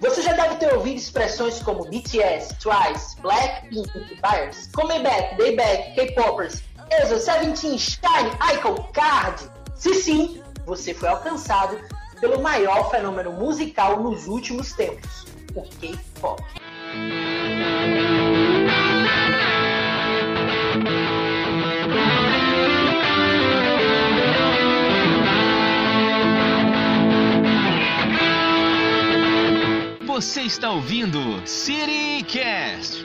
Você já deve ter ouvido expressões como BTS, Twice, Blackpink, Bears, Comeback, Dayback, K-Popers, EXO, Seventeen, Shine, Icon, Card. Se sim, você foi alcançado pelo maior fenômeno musical nos últimos tempos, o K-pop. Você está ouvindo CityCast.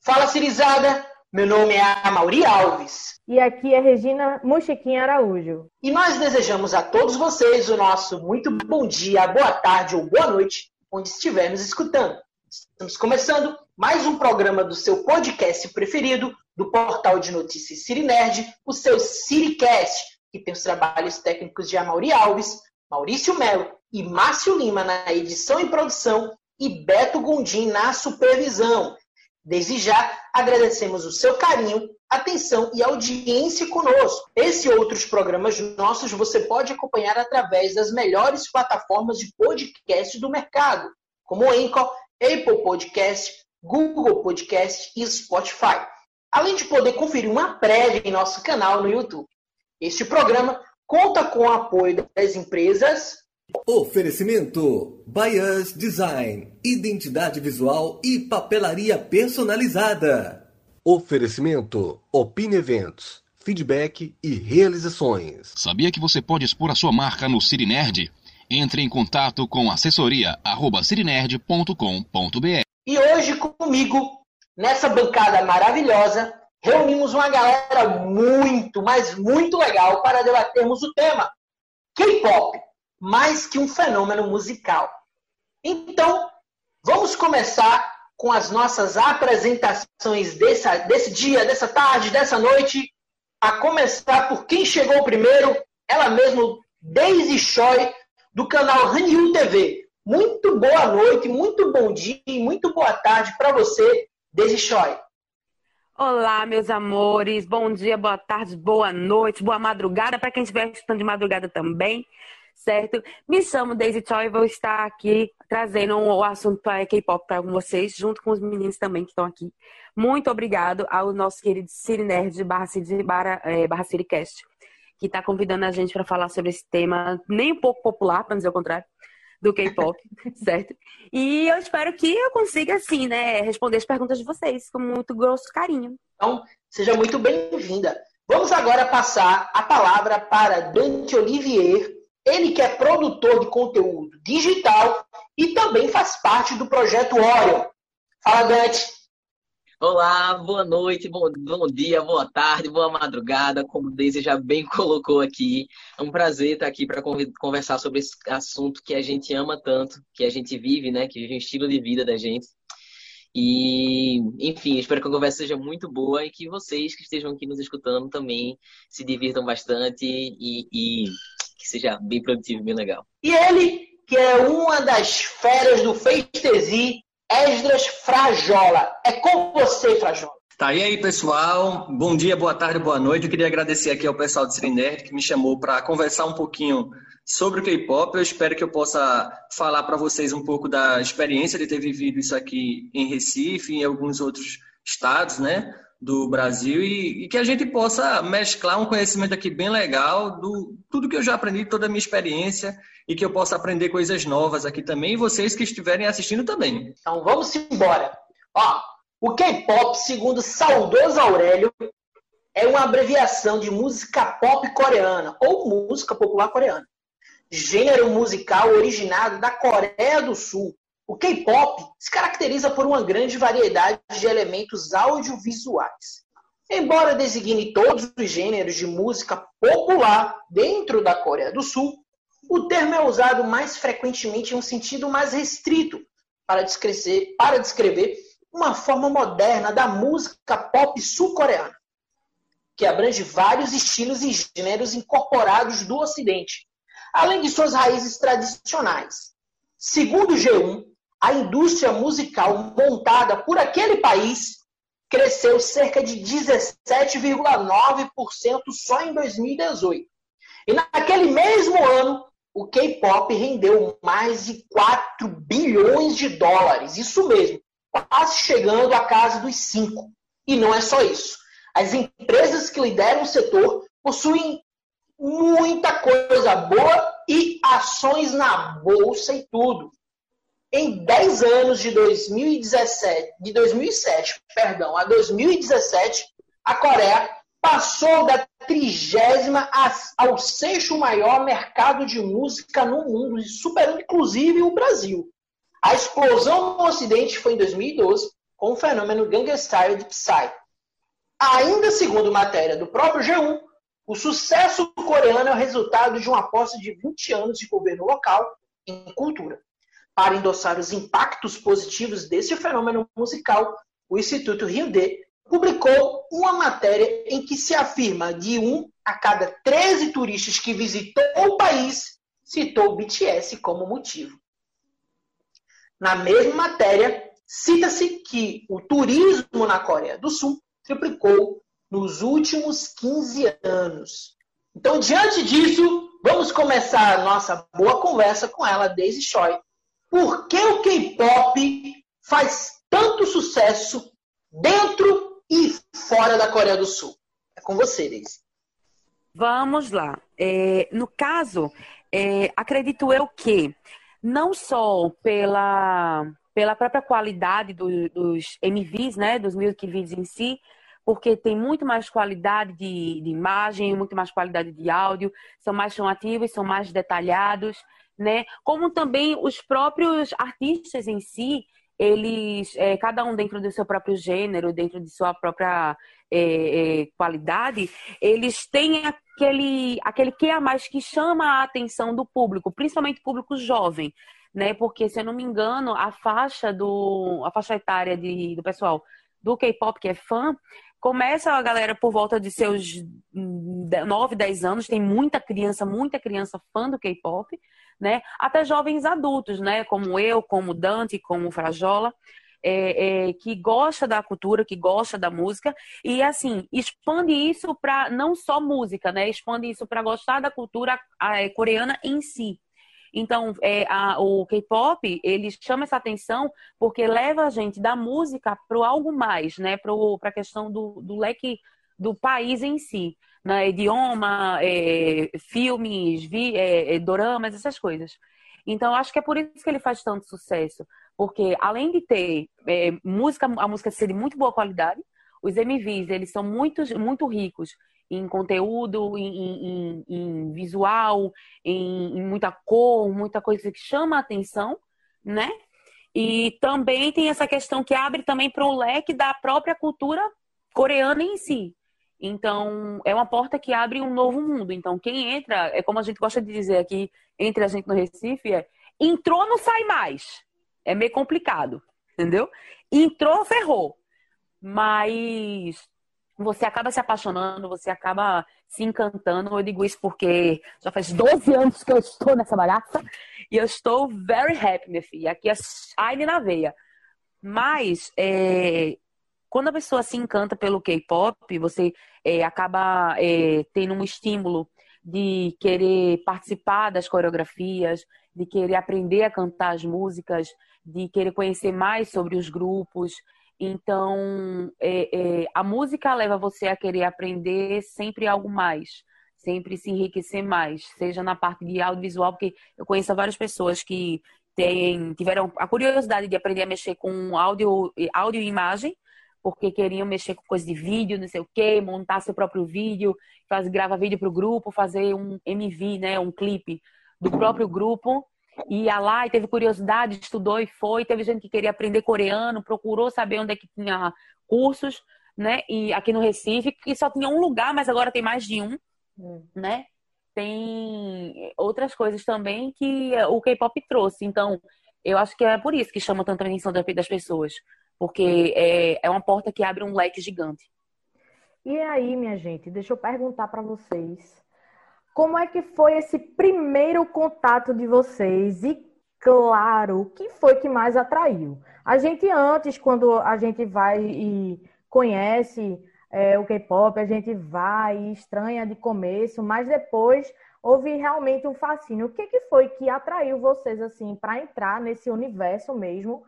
Fala, Cirizada! Meu nome é Amauri Alves. E aqui é Regina Muxiquim Araújo. E nós desejamos a todos vocês o nosso muito bom dia, boa tarde ou boa noite, onde estivermos escutando. Estamos começando mais um programa do seu podcast preferido, do portal de notícias Cirinerd, o seu CityCast, que tem os trabalhos técnicos de Amauri Alves, Maurício Melo e Márcio Lima na edição e produção e Beto Gondim na supervisão. Desde já, agradecemos o seu carinho, atenção e audiência conosco. Esse e outros programas nossos você pode acompanhar através das melhores plataformas de podcast do mercado, como o Apple Podcast, Google Podcast e Spotify. Além de poder conferir uma prévia em nosso canal no YouTube. Este programa conta com o apoio das empresas Oferecimento: Bias Design, identidade visual e papelaria personalizada. Oferecimento: Opine Eventos, feedback e realizações. Sabia que você pode expor a sua marca no Cirinerd? Entre em contato com assessoria@cirinerd.com.br. E hoje comigo, nessa bancada maravilhosa, reunimos uma galera muito, mas muito legal para debatermos o tema K-pop mais que um fenômeno musical. Então, vamos começar com as nossas apresentações desse, desse dia, dessa tarde, dessa noite. A começar por quem chegou primeiro, ela mesma, Daisy Choi, do canal Hanyu TV. Muito boa noite, muito bom dia e muito boa tarde para você, Daisy Choi. Olá, meus amores. Bom dia, boa tarde, boa noite, boa madrugada para quem estiver estudando de madrugada também certo? Me chamo Daisy Choi e vou estar aqui trazendo o assunto para K-pop para vocês, junto com os meninos também que estão aqui. Muito obrigado ao nosso querido Siri Nerd barra, City, barra, é, Siricast, que está convidando a gente para falar sobre esse tema nem um pouco popular, para dizer o contrário, do K-pop, certo? E eu espero que eu consiga, assim, né, responder as perguntas de vocês com muito grosso carinho. Então, seja muito bem-vinda. Vamos agora passar a palavra para Dante Olivier, ele que é produtor de conteúdo digital e também faz parte do projeto Orion. Fala, Dante. Olá, boa noite, bom, bom dia, boa tarde, boa madrugada, como Deise já bem colocou aqui. É um prazer estar aqui para conversar sobre esse assunto que a gente ama tanto, que a gente vive, né? Que vive o estilo de vida da gente. E, enfim, espero que a conversa seja muito boa e que vocês que estejam aqui nos escutando também se divirtam bastante e, e que seja bem produtivo, bem legal. E ele, que é uma das feras do Festesi, Esdras Frajola. É com você, Frajola. Tá, e aí, pessoal? Bom dia, boa tarde, boa noite. Eu queria agradecer aqui ao pessoal do Cirinerd que me chamou para conversar um pouquinho sobre o K-pop. Eu espero que eu possa falar para vocês um pouco da experiência de ter vivido isso aqui em Recife e em alguns outros estados, né? Do Brasil e, e, que a gente possa mesclar um conhecimento aqui bem legal do tudo que eu já aprendi, toda a minha experiência e que eu possa aprender coisas novas aqui também e vocês que estiverem assistindo também. Então vamos embora. Ó, o K-pop, segundo saudoso Aurélio, é uma abreviação de música pop coreana ou música popular coreana. Gênero musical originado da Coreia do Sul, o K-pop se caracteriza por uma grande variedade de elementos audiovisuais. Embora designe todos os gêneros de música popular dentro da Coreia do Sul, o termo é usado mais frequentemente em um sentido mais restrito para descrever, para descrever uma forma moderna da música pop sul-coreana, que abrange vários estilos e gêneros incorporados do Ocidente, além de suas raízes tradicionais. Segundo o G1, a indústria musical montada por aquele país cresceu cerca de 17,9% só em 2018. E naquele mesmo ano, o K-pop rendeu mais de 4 bilhões de dólares. Isso mesmo, quase chegando à casa dos 5. E não é só isso. As empresas que lideram o setor possuem muita coisa boa e ações na bolsa e tudo. Em 10 anos de 2017, de 2007, perdão, a 2017, a Coreia passou da trigésima ao sexto maior mercado de música no mundo, superando inclusive o Brasil. A explosão no Ocidente foi em 2012, com o fenômeno Gangnam Style de Psy. Ainda segundo matéria do próprio G1, o sucesso coreano é o resultado de uma aposta de 20 anos de governo local em cultura. Para endossar os impactos positivos desse fenômeno musical, o Instituto Rio D publicou uma matéria em que se afirma de um a cada 13 turistas que visitou o país citou o BTS como motivo. Na mesma matéria, cita-se que o turismo na Coreia do Sul triplicou nos últimos 15 anos. Então, diante disso, vamos começar a nossa boa conversa com ela, Daisy Choi. Por que o K-pop faz tanto sucesso dentro e fora da Coreia do Sul? É com você, Daisy. Vamos lá. É, no caso, é, acredito eu que não só pela, pela própria qualidade do, dos MVs, né, dos music videos em si, porque tem muito mais qualidade de, de, imagem, muito mais qualidade de áudio, são mais chamativos, são mais detalhados, né? Como também os próprios artistas em si, eles, é, cada um dentro do seu próprio gênero, dentro de sua própria é, é, qualidade, eles têm aquele, aquele que a mais que chama a atenção do público, principalmente público jovem, né? Porque, se eu não me engano, a faixa do a faixa etária de, do pessoal do K-pop que é fã Começa a galera por volta de seus 9, 10 anos, tem muita criança, muita criança fã do K-pop, né? Até jovens adultos, né? Como eu, como Dante, como Frajola. É, é, que gosta da cultura, que gosta da música, e assim, expande isso para não só música, né? Expande isso para gostar da cultura é, coreana em si. Então, é, a, o K-pop, ele chama essa atenção porque leva a gente da música para algo mais, né? Para a questão do, do leque do país em si. Né? Idioma, é, filmes, vi, é, é, doramas, essas coisas. Então, acho que é por isso que ele faz tanto sucesso. Porque, além de ter é, música, a música ser de muito boa qualidade, os MVs, eles são muito, muito ricos em conteúdo, em, em, em visual, em, em, muita cor, muita coisa que chama a atenção, né? E também tem essa questão que abre também para o leque da própria cultura coreana em si. Então, é uma porta que abre um novo mundo. Então, quem entra, é como a gente gosta de dizer aqui entre a gente no Recife, é entrou, não sai mais. É meio complicado, entendeu? Entrou, ferrou. Mas você acaba se apaixonando, você acaba se encantando. Eu digo isso porque já faz 12 anos que eu estou nessa bagaça e eu estou very happy, minha filha. Aqui é shine na veia. Mas é, quando a pessoa se encanta pelo K-pop, você é, acaba é, tendo um estímulo de querer participar das coreografias, de querer aprender a cantar as músicas, de querer conhecer mais sobre os grupos. Então, é, a música leva você a querer aprender sempre algo mais, sempre se enriquecer mais, seja na parte de audiovisual, porque eu conheço várias pessoas que têm, tiveram a curiosidade de aprender a mexer com áudio, áudio e imagem, porque queriam mexer com coisa de vídeo, não sei o quê, montar seu próprio vídeo, fazer, gravar vídeo para o grupo, fazer um MV, né, um clipe do próprio grupo ia lá e teve curiosidade, estudou e foi. Teve gente que queria aprender coreano, procurou saber onde é que tinha cursos, né? E aqui no Recife, que só tinha um lugar, mas agora tem mais de um, hum. né? Tem outras coisas também que o K-pop trouxe. Então, eu acho que é por isso que chama tanta atenção das pessoas. Porque é, é uma porta que abre um leque gigante. E aí, minha gente, deixa eu perguntar para vocês como é que foi esse primeiro contato de vocês? E, claro, o que foi que mais atraiu? A gente antes, quando a gente vai e conhece é, o K-pop, a gente vai e estranha de começo, mas depois houve realmente um fascínio. O que, que foi que atraiu vocês assim para entrar nesse universo mesmo?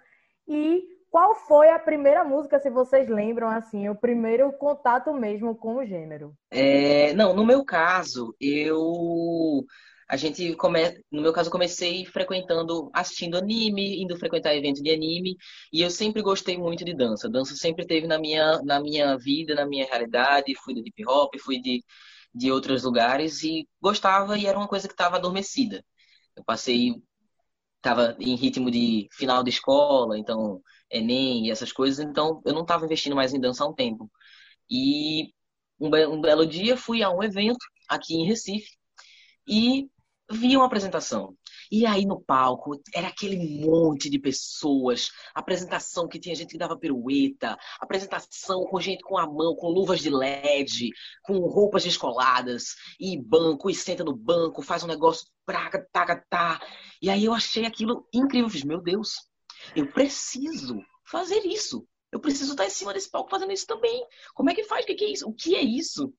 E qual foi a primeira música, se vocês lembram assim, o primeiro contato mesmo com o gênero? É, não, no meu caso, eu a gente come... no meu caso comecei frequentando, assistindo anime, indo frequentar eventos de anime, e eu sempre gostei muito de dança. Dança sempre teve na minha na minha vida, na minha realidade, fui de hip hop, fui de de outros lugares e gostava e era uma coisa que estava adormecida. Eu passei estava em ritmo de final de escola, então Enem e essas coisas, então eu não estava investindo mais em dança há um tempo. E um, be um belo dia fui a um evento aqui em Recife e vi uma apresentação. E aí no palco era aquele monte de pessoas, apresentação que tinha gente que dava pirueta, apresentação com gente com a mão, com luvas de LED, com roupas descoladas, e banco, e senta no banco, faz um negócio, praga, taca, tá. E aí eu achei aquilo incrível, eu fiz, meu Deus, eu preciso fazer isso. Eu preciso estar em cima desse palco fazendo isso também. Como é que faz? O que é isso? O que é isso?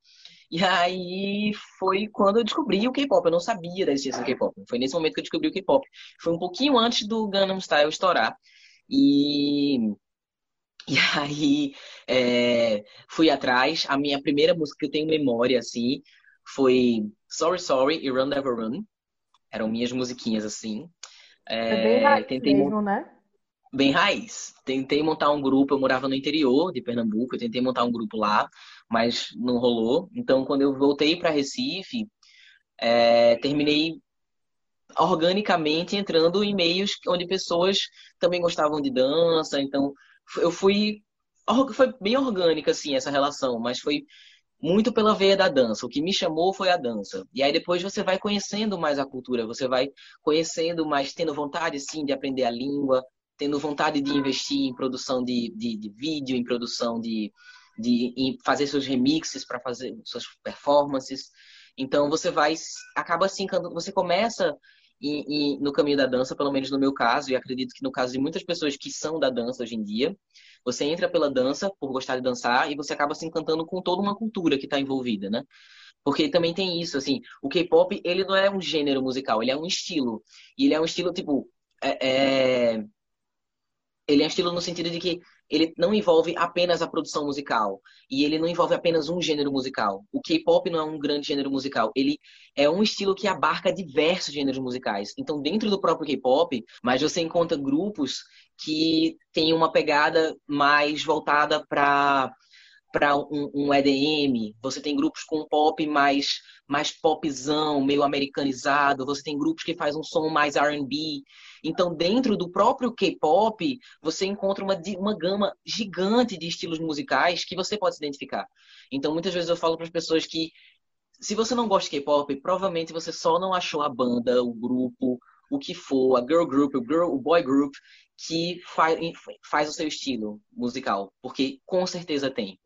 E aí foi quando eu descobri o K-pop. Eu não sabia da existência do K-pop. Foi nesse momento que eu descobri o K-pop. Foi um pouquinho antes do Gangnam Style estourar. E, e aí é, fui atrás. A minha primeira música que eu tenho memória, assim, foi Sorry Sorry e Run Never Run. Eram minhas musiquinhas, assim. É, é bem tentei mesmo, né? Bem raiz. Tentei montar um grupo, eu morava no interior de Pernambuco, eu tentei montar um grupo lá mas não rolou. Então, quando eu voltei para Recife, é, terminei organicamente entrando em meios onde pessoas também gostavam de dança. Então, eu fui. Foi bem orgânica, assim, essa relação, mas foi muito pela veia da dança. O que me chamou foi a dança. E aí depois você vai conhecendo mais a cultura, você vai conhecendo mais, tendo vontade, sim, de aprender a língua, tendo vontade de investir em produção de, de, de vídeo, em produção de, de fazer seus remixes para fazer suas performances. Então você vai, acaba assim, você começa no caminho da dança, pelo menos no meu caso, e acredito que no caso de muitas pessoas que são da dança hoje em dia, você entra pela dança por gostar de dançar e você acaba se encantando com toda uma cultura que está envolvida, né? Porque também tem isso, assim, o K-pop, ele não é um gênero musical, ele é um estilo. E ele é um estilo, tipo, é, é... ele é um estilo no sentido de que ele não envolve apenas a produção musical e ele não envolve apenas um gênero musical. O K-pop não é um grande gênero musical, ele é um estilo que abarca diversos gêneros musicais. Então, dentro do próprio K-pop, mas você encontra grupos que têm uma pegada mais voltada para para um, um, EDM, você tem grupos com pop mais mais popzão, meio americanizado, você tem grupos que faz um som mais R&B. Então, dentro do próprio K-pop, você encontra uma, uma gama gigante de estilos musicais que você pode se identificar. Então, muitas vezes eu falo para as pessoas que se você não gosta de K-pop, provavelmente você só não achou a banda, o grupo, o que for, a girl group, o, girl, o boy group, que faz, faz o seu estilo musical. Porque com certeza tem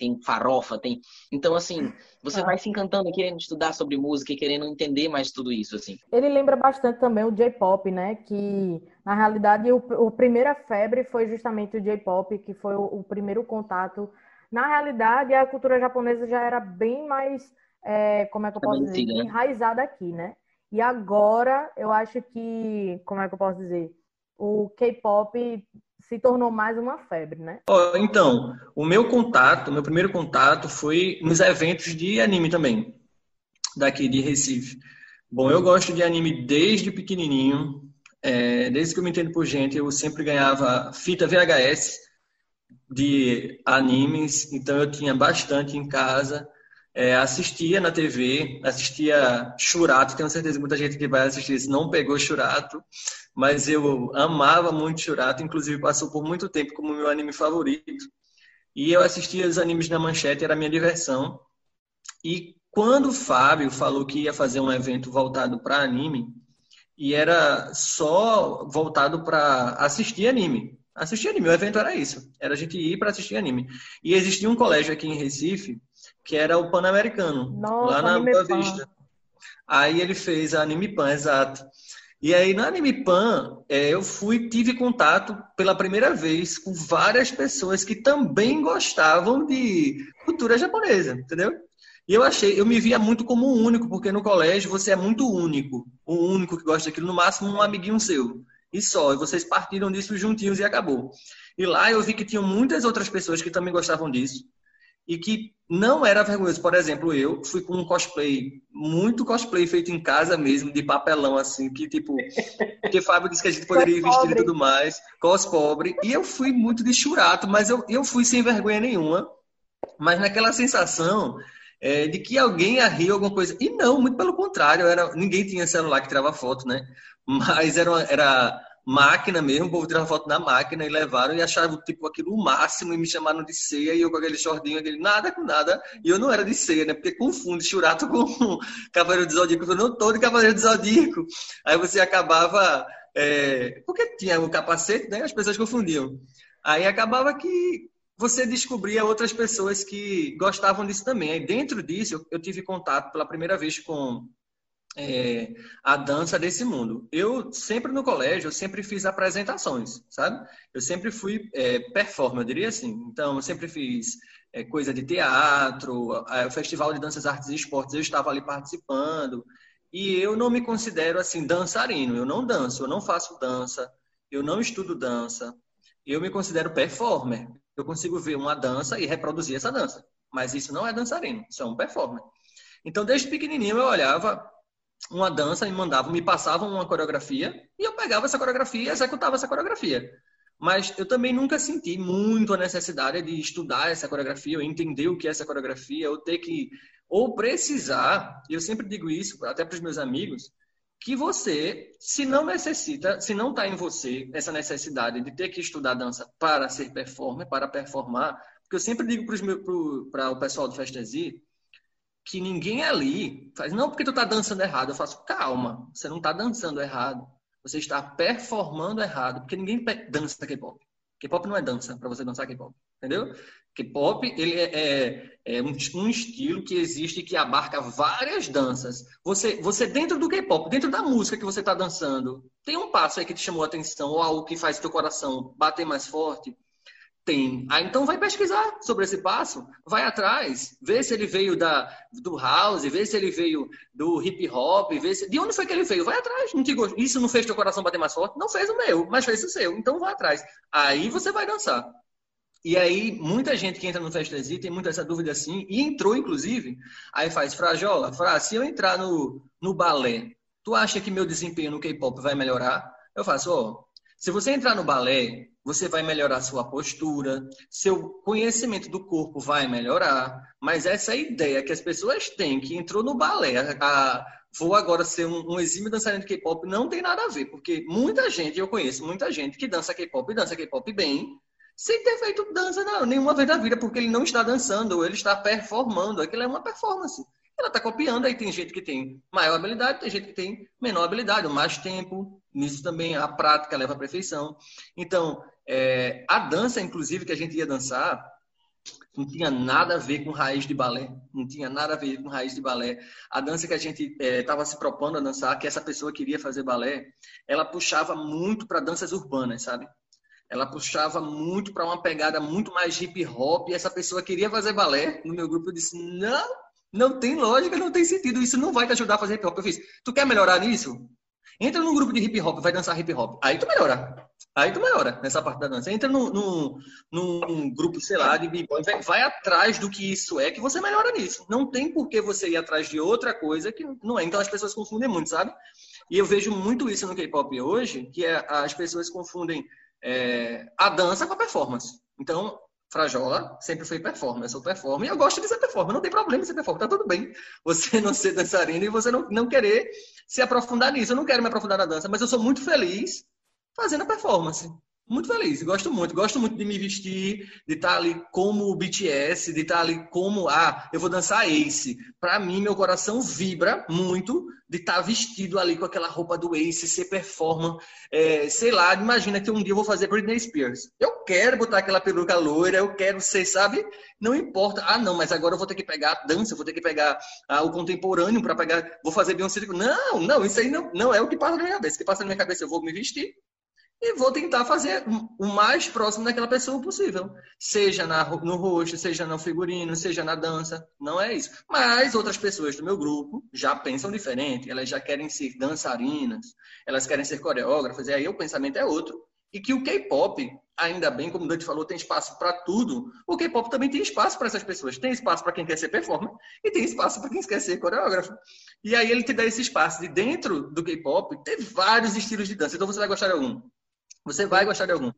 tem farofa, tem. Então, assim, você ah. vai se encantando, querendo estudar sobre música e querendo entender mais tudo isso, assim. Ele lembra bastante também o J-pop, né? Que, na realidade, o, o primeira febre foi justamente o J-pop, que foi o, o, primeiro contato. Na realidade, a cultura japonesa já era bem mais, é, como é que eu posso dizer, né? enraizada aqui, né? E agora, eu acho que, como é que eu posso dizer? O K-pop se tornou mais uma febre, né? Oh, então, o meu contato, meu primeiro contato foi nos eventos de anime também, daqui de Recife. Bom, eu gosto de anime desde pequenininho, é, desde que eu me entendo por gente, eu sempre ganhava fita VHS de animes, então eu tinha bastante em casa. É, assistia na TV, assistia Churato, tenho certeza que muita gente que vai assistir isso não pegou Churato, mas eu amava muito Churato, inclusive passou por muito tempo como meu anime favorito. E eu assistia os animes na manchete, era minha diversão. E quando o Fábio falou que ia fazer um evento voltado para anime, e era só voltado para assistir anime. Assistir anime, o evento era isso, era a gente ir para assistir anime. E existia um colégio aqui em Recife, que era o Pan-Americano, lá na Boa Vista. Aí ele fez a Anime Pan, exato. E aí, na Anime Pan, é, eu fui, tive contato pela primeira vez com várias pessoas que também gostavam de cultura japonesa, entendeu? E eu achei, eu me via muito como o único, porque no colégio você é muito único. O único que gosta daquilo, no máximo um amiguinho seu. E só, e vocês partiram disso juntinhos e acabou. E lá eu vi que tinham muitas outras pessoas que também gostavam disso e que não era vergonhoso. Por exemplo, eu fui com um cosplay, muito cosplay feito em casa mesmo, de papelão, assim, que tipo, que Fábio disse que a gente poderia ir vestido e tudo mais, cos pobre, e eu fui muito de churato, mas eu, eu fui sem vergonha nenhuma, mas naquela sensação é, de que alguém ia rir alguma coisa, e não, muito pelo contrário, era, ninguém tinha celular que tirava foto, né, mas era, era máquina mesmo, o povo tirava foto na máquina e levaram e achavam tipo aquilo o máximo e me chamaram de ceia e eu com aquele shortinho, aquele nada com nada, e eu não era de ceia, né? Porque confunde churato com Cavaleiro do Zodíaco, eu não tô de Cavaleiro do Zodíaco. Aí você acabava, é... porque tinha o capacete, né? As pessoas confundiam. Aí acabava que você descobria outras pessoas que gostavam disso também. Aí dentro disso eu tive contato pela primeira vez com é, a dança desse mundo. Eu sempre no colégio, eu sempre fiz apresentações, sabe? Eu sempre fui é, performer, eu diria assim. Então, eu sempre fiz é, coisa de teatro, o Festival de Danças, Artes e Esportes, eu estava ali participando. E eu não me considero assim dançarino, eu não danço, eu não faço dança, eu não estudo dança. Eu me considero performer. Eu consigo ver uma dança e reproduzir essa dança. Mas isso não é dançarino, isso é um performer. Então, desde pequenininho eu olhava uma dança, me mandavam, me passavam uma coreografia e eu pegava essa coreografia e executava essa coreografia. Mas eu também nunca senti muito a necessidade de estudar essa coreografia, ou entender o que é essa coreografia, ou ter que, ou precisar, e eu sempre digo isso até para os meus amigos, que você, se não necessita, se não está em você essa necessidade de ter que estudar dança para ser performer, para performar, porque eu sempre digo para o pessoal do Festesi, que ninguém ali faz, não porque tu tá dançando errado. Eu faço, calma, você não tá dançando errado. Você está performando errado, porque ninguém dança K-pop. K-pop não é dança para você dançar K-pop, entendeu? K-pop ele é, é, é um, um, estilo que existe que abarca várias danças. Você, você dentro do K-pop, dentro da música que você está dançando, tem um passo aí que te chamou a atenção ou algo que faz teu coração bater mais forte. Tem. Ah, então vai pesquisar sobre esse passo, vai atrás, vê se ele veio da, do house, vê se ele veio do hip hop, vê se, de onde foi que ele veio, vai atrás. Não te, isso não fez teu coração bater mais forte? Não fez o meu, mas fez o seu. Então vai atrás. Aí você vai dançar. E aí, muita gente que entra no Festesi tem muita essa dúvida assim, e entrou, inclusive, aí faz, Frajola, Fra, se eu entrar no, no balé, tu acha que meu desempenho no K-pop vai melhorar? Eu faço, ó, se você entrar no balé, você vai melhorar sua postura, seu conhecimento do corpo vai melhorar, mas essa ideia que as pessoas têm, que entrou no balé, a, vou agora ser um, um exímio dançarino de K-pop, não tem nada a ver, porque muita gente, eu conheço muita gente que dança K-pop e dança K-pop bem, sem ter feito dança não, nenhuma vez na vida, porque ele não está dançando, ou ele está performando, aquilo é uma performance ela está copiando, aí tem gente que tem maior habilidade, tem gente que tem menor habilidade, mais tempo, nisso também a prática leva à perfeição. Então, é, a dança, inclusive, que a gente ia dançar, não tinha nada a ver com raiz de balé, não tinha nada a ver com raiz de balé. A dança que a gente estava é, se propondo a dançar, que essa pessoa queria fazer balé, ela puxava muito para danças urbanas, sabe? Ela puxava muito para uma pegada muito mais hip hop, e essa pessoa queria fazer balé. No meu grupo eu disse: não, não tem lógica, não tem sentido. Isso não vai te ajudar a fazer hip hop. Eu fiz, tu quer melhorar nisso? Entra num grupo de hip hop, vai dançar hip hop. Aí tu melhora. Aí tu melhora nessa parte da dança. Entra num, num, num grupo, sei lá, de b-boy, vai, vai, atrás do que isso é, que você melhora nisso. Não tem por que você ir atrás de outra coisa que não é. Então as pessoas confundem muito, sabe? E eu vejo muito isso no K-pop hoje, que é, as pessoas confundem é, a dança com a performance. Então, Frajola sempre foi performer, eu sou e eu gosto de ser performer, não tem problema ser performer, tá tudo bem. Você não ser dançarino e você não, não querer se aprofundar nisso. Eu não quero me aprofundar na dança, mas eu sou muito feliz fazendo a performance muito feliz, gosto muito, gosto muito de me vestir, de estar ali como o BTS, de estar ali como, ah, eu vou dançar Ace. Para mim, meu coração vibra muito de estar vestido ali com aquela roupa do Ace, ser performance, é, sei lá, imagina que um dia eu vou fazer Britney Spears. Eu quero botar aquela peruca loira, eu quero ser, sabe? Não importa. Ah, não, mas agora eu vou ter que pegar a dança, vou ter que pegar ah, o contemporâneo para pegar, vou fazer Beyoncé. Não, não, isso aí não, não é o que passa na minha cabeça. O que passa na minha cabeça, eu vou me vestir, e vou tentar fazer o mais próximo daquela pessoa possível. Seja na, no rosto, seja no figurino, seja na dança. Não é isso. Mas outras pessoas do meu grupo já pensam diferente. Elas já querem ser dançarinas, elas querem ser coreógrafas, e aí o pensamento é outro. E que o K-pop, ainda bem, como o Dante falou, tem espaço para tudo. O K-pop também tem espaço para essas pessoas. Tem espaço para quem quer ser performer e tem espaço para quem quer ser coreógrafo. E aí ele te dá esse espaço de dentro do K-pop ter vários estilos de dança. Então você vai gostar de algum. Você vai gostar de algum.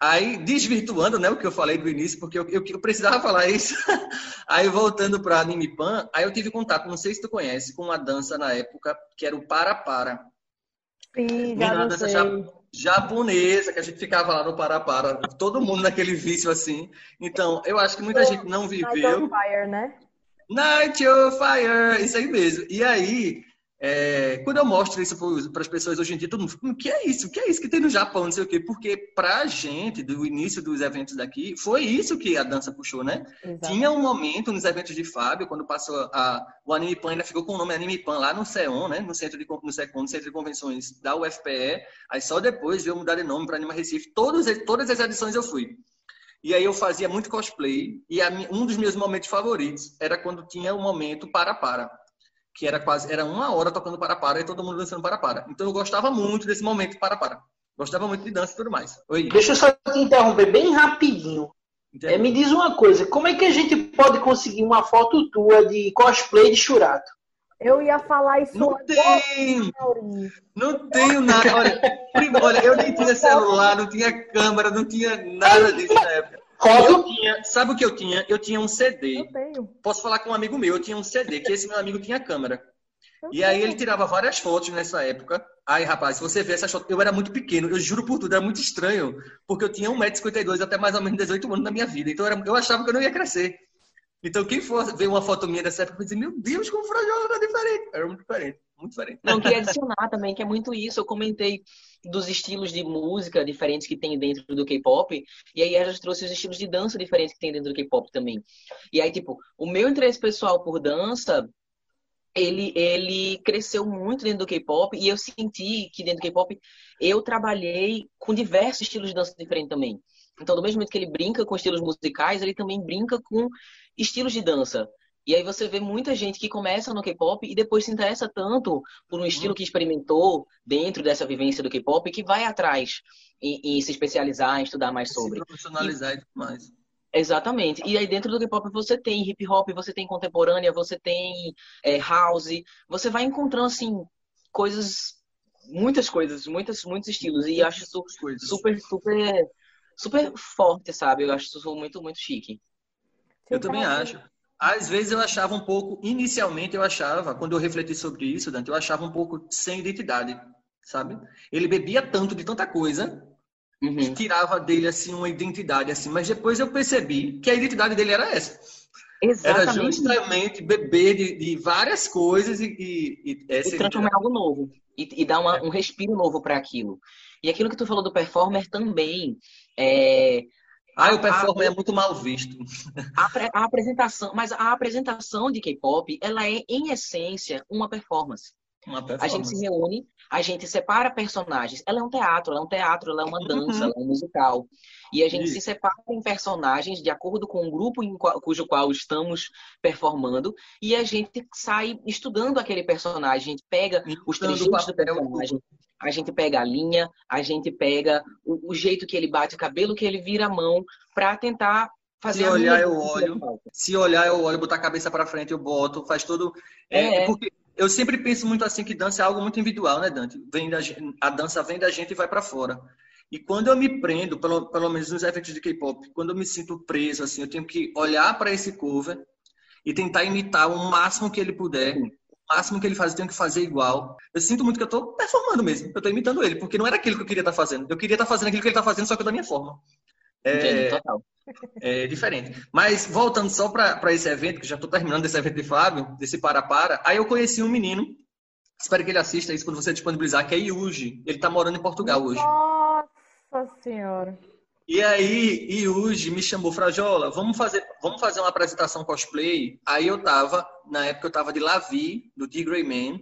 Aí, desvirtuando né, o que eu falei do início, porque eu, eu, eu precisava falar isso. aí, voltando para Anime Pan, aí eu tive contato, não sei se tu conhece, com uma dança na época que era o Para-Para. Sim, já uma dança japonesa, que a gente ficava lá no Para-Para, todo mundo naquele vício assim. Então, eu acho que muita gente não viveu. Night on Fire, né? Night on Fire, isso aí mesmo. E aí, é, quando eu mostro isso para as pessoas hoje em dia, todo mundo fica, o que é isso? O que é isso que tem no Japão? Não sei o quê. Porque para a gente, do início dos eventos daqui, foi isso que a dança puxou, né? Exatamente. Tinha um momento nos eventos de Fábio, quando passou a, o Anime Pan, ainda ficou com o nome Anime Pan lá no CEON, né? No centro de, no CECON, no centro de convenções da UFPE. Aí só depois veio mudar de nome para Anima Recife. Todas, todas as edições eu fui. E aí eu fazia muito cosplay. E a, um dos meus momentos favoritos era quando tinha o momento para-para que era quase era uma hora tocando para-para e todo mundo dançando para-para. Então eu gostava muito desse momento para-para. Gostava muito de dança e tudo mais. Oi. Deixa eu só te interromper bem rapidinho. É, me diz uma coisa, como é que a gente pode conseguir uma foto tua de cosplay de churato? Eu ia falar isso Não tenho! Não tenho nada. Olha, olha, eu nem tinha celular, não tinha câmera, não tinha nada disso na época. Eu tinha, sabe o que eu tinha? Eu tinha um CD. Eu tenho. Posso falar com um amigo meu, eu tinha um CD, que esse meu amigo tinha câmera. Eu e aí ele tirava várias fotos nessa época. Aí, rapaz, se você ver essas fotos, eu era muito pequeno, eu juro por tudo, era muito estranho, porque eu tinha 1,52m até mais ou menos 18 anos na minha vida. Então eu, era, eu achava que eu não ia crescer. Então quem for ver uma foto minha dessa época vai dizer, meu Deus, como o Frajola era diferente. Era muito diferente, muito diferente. Não, queria adicionar também, que é muito isso. Eu comentei dos estilos de música diferentes que tem dentro do K-pop. E aí ela trouxe os estilos de dança diferentes que tem dentro do K-pop também. E aí, tipo, o meu interesse pessoal por dança, ele, ele cresceu muito dentro do K-pop. E eu senti que dentro do K-pop eu trabalhei com diversos estilos de dança diferentes também. Então, do mesmo jeito que ele brinca com estilos musicais, ele também brinca com estilos de dança. E aí você vê muita gente que começa no K-pop e depois se interessa tanto por um estilo uhum. que experimentou dentro dessa vivência do K-pop que vai atrás em, em, se especializar, em estudar mais sobre. Se profissionalizar e, tudo mais. Exatamente. E aí dentro do K-pop você tem hip hop, você tem contemporânea, você tem é, house, você vai encontrando assim coisas, muitas coisas, muitas, muitos estilos. E acho isso super, super, super forte, sabe? Eu acho isso muito, muito chique. Eu também acho. Às vezes eu achava um pouco, inicialmente eu achava, quando eu refleti sobre isso, Dante, eu achava um pouco sem identidade, sabe? Ele bebia tanto de tanta coisa uhum. que tirava dele assim uma identidade assim, mas depois eu percebi que a identidade dele era essa. Exatamente. Era justamente beber de, de várias coisas e, e, e, e transformar em algo novo e, e dar uma, um respiro novo para aquilo. E aquilo que tu falou do performer também, é, ah, o performance é muito mal visto. A, a, apresentação, mas a apresentação de K-pop, ela é em essência uma performance. A gente se reúne, a gente separa personagens. Ela é um teatro, ela é um teatro, ela é uma dança, uhum. ela é um musical. E a gente Isso. se separa em personagens de acordo com o grupo em qual, cujo qual estamos performando e a gente sai estudando aquele personagem, a gente pega os trejeitos do personagem, a gente pega a linha, a gente pega o, o jeito que ele bate o cabelo, que ele vira a mão, para tentar fazer Se olhar, eu olho. Se olhar, eu olho, botar a cabeça para frente, eu boto, faz tudo. É, é. Porque eu sempre penso muito assim que dança é algo muito individual, né, Dante? Vem da, a dança vem da gente e vai para fora. E quando eu me prendo, pelo, pelo menos nos eventos de K-pop, quando eu me sinto preso, assim, eu tenho que olhar para esse cover e tentar imitar o máximo que ele puder máximo que ele faz, eu tenho que fazer igual. Eu sinto muito que eu estou performando mesmo, eu estou imitando ele, porque não era aquilo que eu queria estar tá fazendo. Eu queria estar tá fazendo aquilo que ele está fazendo, só que da minha forma. É, total. É diferente. Mas voltando só para esse evento, que já estou terminando esse evento de Fábio, desse para-para, aí eu conheci um menino, espero que ele assista isso quando você disponibilizar, que é Yuji. Ele está morando em Portugal hoje. Nossa Senhora. E aí, Yuji me chamou, Frajola, vamos fazer, vamos fazer uma apresentação cosplay. Aí eu tava, na época eu tava de Lavi, do Tigray Man.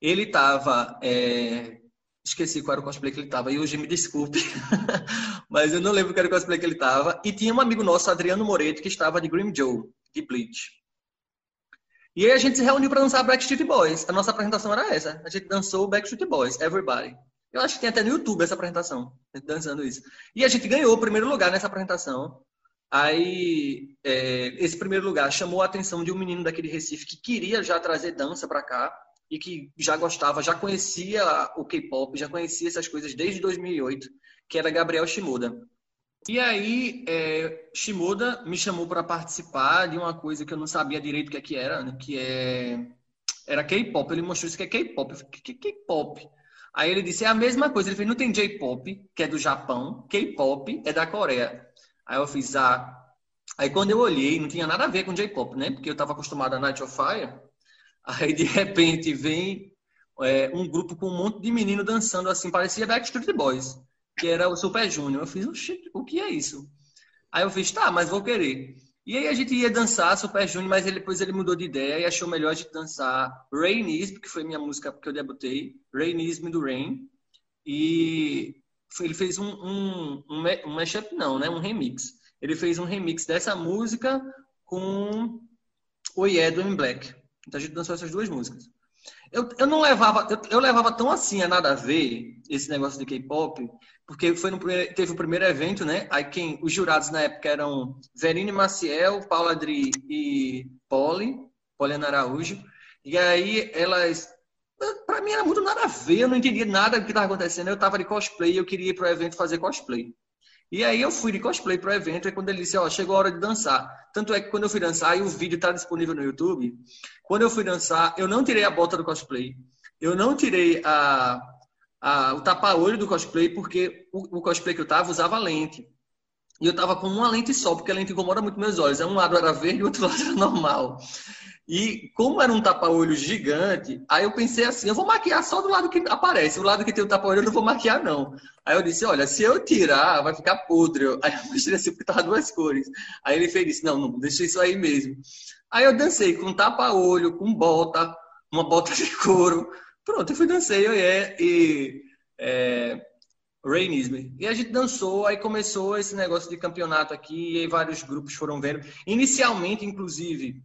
Ele tava é, esqueci qual era o cosplay que ele tava, e hoje me desculpe, mas eu não lembro qual era o cosplay que ele tava. E tinha um amigo nosso, Adriano Moreto, que estava de Grim Joe, de Bleach. E aí a gente se reuniu para dançar Backstreet Boys. A nossa apresentação era essa. A gente dançou Backstreet Boys, Everybody. Eu acho que tem até no YouTube essa apresentação, dançando isso. E a gente ganhou o primeiro lugar nessa apresentação. Aí, é, esse primeiro lugar chamou a atenção de um menino daquele Recife que queria já trazer dança para cá e que já gostava, já conhecia o K-pop, já conhecia essas coisas desde 2008, que era Gabriel Shimoda. E aí, é, Shimoda me chamou para participar de uma coisa que eu não sabia direito o que, é que era, né? que é era K-pop. Ele mostrou isso que é K-pop. Eu falei, que K-pop? Aí ele disse, é a mesma coisa. Ele fez, não tem J-pop, que é do Japão, K-pop é da Coreia. Aí eu fiz, ah... Aí quando eu olhei, não tinha nada a ver com J-pop, né? Porque eu estava acostumado a Night of Fire. Aí, de repente, vem é, um grupo com um monte de menino dançando assim, parecia Backstreet Boys, que era o Super Junior. Eu fiz, o que é isso? Aí eu fiz, tá, mas vou querer. E aí a gente ia dançar Super Junior, mas ele, depois ele mudou de ideia e achou melhor a gente dançar Rainism, que foi minha música que eu debutei, Rainism do Rain. E ele fez um, um, um, um mashup, não, né? Um remix. Ele fez um remix dessa música com o Yeah do M Black. Então a gente dançou essas duas músicas. Eu, eu não levava, eu, eu, levava tão assim a nada a ver esse negócio de K-pop, porque foi no primeiro, teve o primeiro evento, né? Aí quem, os jurados na época eram Verine Maciel, Paula Adri e Polly, Poliana Araújo. E aí elas, para mim era muito nada a ver, eu não entendia nada do que estava acontecendo. Eu tava de cosplay, eu queria ir pro evento fazer cosplay. E aí eu fui de cosplay pro evento, e quando ele disse, ó, chegou a hora de dançar. Tanto é que quando eu fui dançar, e o vídeo está disponível no YouTube, quando eu fui dançar, eu não tirei a bota do cosplay, eu não tirei a, a, o tapa-olho do cosplay, porque o, o, cosplay que eu tava usava lente. E eu tava com uma lente só, porque a lente incomoda muito meus olhos. Um lado era verde e o outro lado era normal. E como era um tapa-olho gigante, aí eu pensei assim, eu vou maquiar só do lado que aparece. O lado que tem o tapa-olho eu não vou maquiar, não. Aí eu disse, olha, se eu tirar, vai ficar podre. Aí eu mostrei assim, porque tava duas cores. Aí ele fez não, não, deixa isso aí mesmo. Aí eu dancei com tapa-olho, com bota, uma bota de couro. Pronto, eu fui dancei, eu é, e é, Rainism. E a gente dançou, aí começou esse negócio de campeonato aqui, e aí vários grupos foram vendo. Inicialmente, inclusive,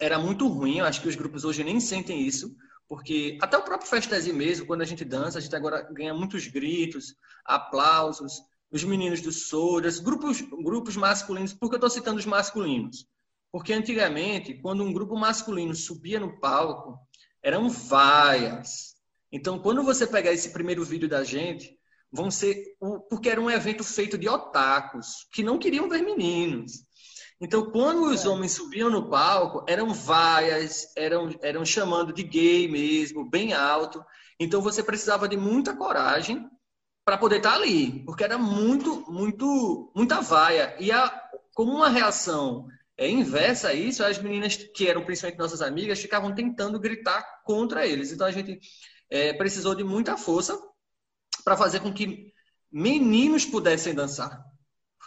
era muito ruim. Eu acho que os grupos hoje nem sentem isso, porque até o próprio Festesi mesmo, quando a gente dança, a gente agora ganha muitos gritos, aplausos, os meninos do Sodas, grupos, grupos masculinos. Por que eu estou citando os masculinos? Porque antigamente, quando um grupo masculino subia no palco, eram vaias. Então, quando você pegar esse primeiro vídeo da gente, vão ser. Porque era um evento feito de otakus, que não queriam ver meninos. Então, quando os é. homens subiam no palco, eram vaias, eram, eram chamando de gay mesmo, bem alto. Então, você precisava de muita coragem para poder estar tá ali, porque era muito, muito, muita vaia. E a, como uma reação é, inversa a isso, as meninas que eram principalmente nossas amigas ficavam tentando gritar contra eles. Então, a gente é, precisou de muita força para fazer com que meninos pudessem dançar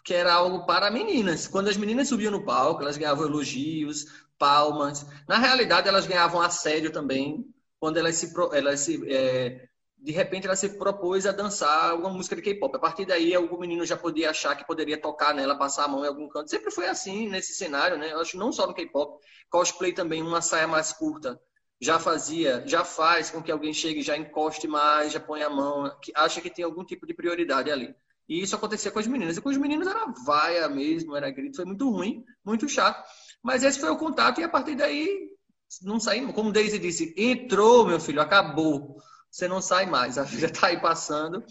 que era algo para meninas. Quando as meninas subiam no palco, elas ganhavam elogios, palmas. Na realidade, elas ganhavam assédio também, quando elas se, elas se é, de repente ela se propôs a dançar uma música de K-pop. A partir daí, algum menino já podia achar que poderia tocar nela, passar a mão em algum canto. Sempre foi assim nesse cenário, né? Eu acho não só no K-pop, cosplay também, uma saia mais curta já fazia, já faz com que alguém chegue, já encoste mais, já põe a mão, que acha que tem algum tipo de prioridade ali. E isso acontecia com as meninas. E com os meninos era vaia mesmo, era grito. Foi muito ruim, muito chato. Mas esse foi o contato e a partir daí não saímos. Como Daisy disse, entrou, meu filho, acabou. Você não sai mais. A vida está aí passando.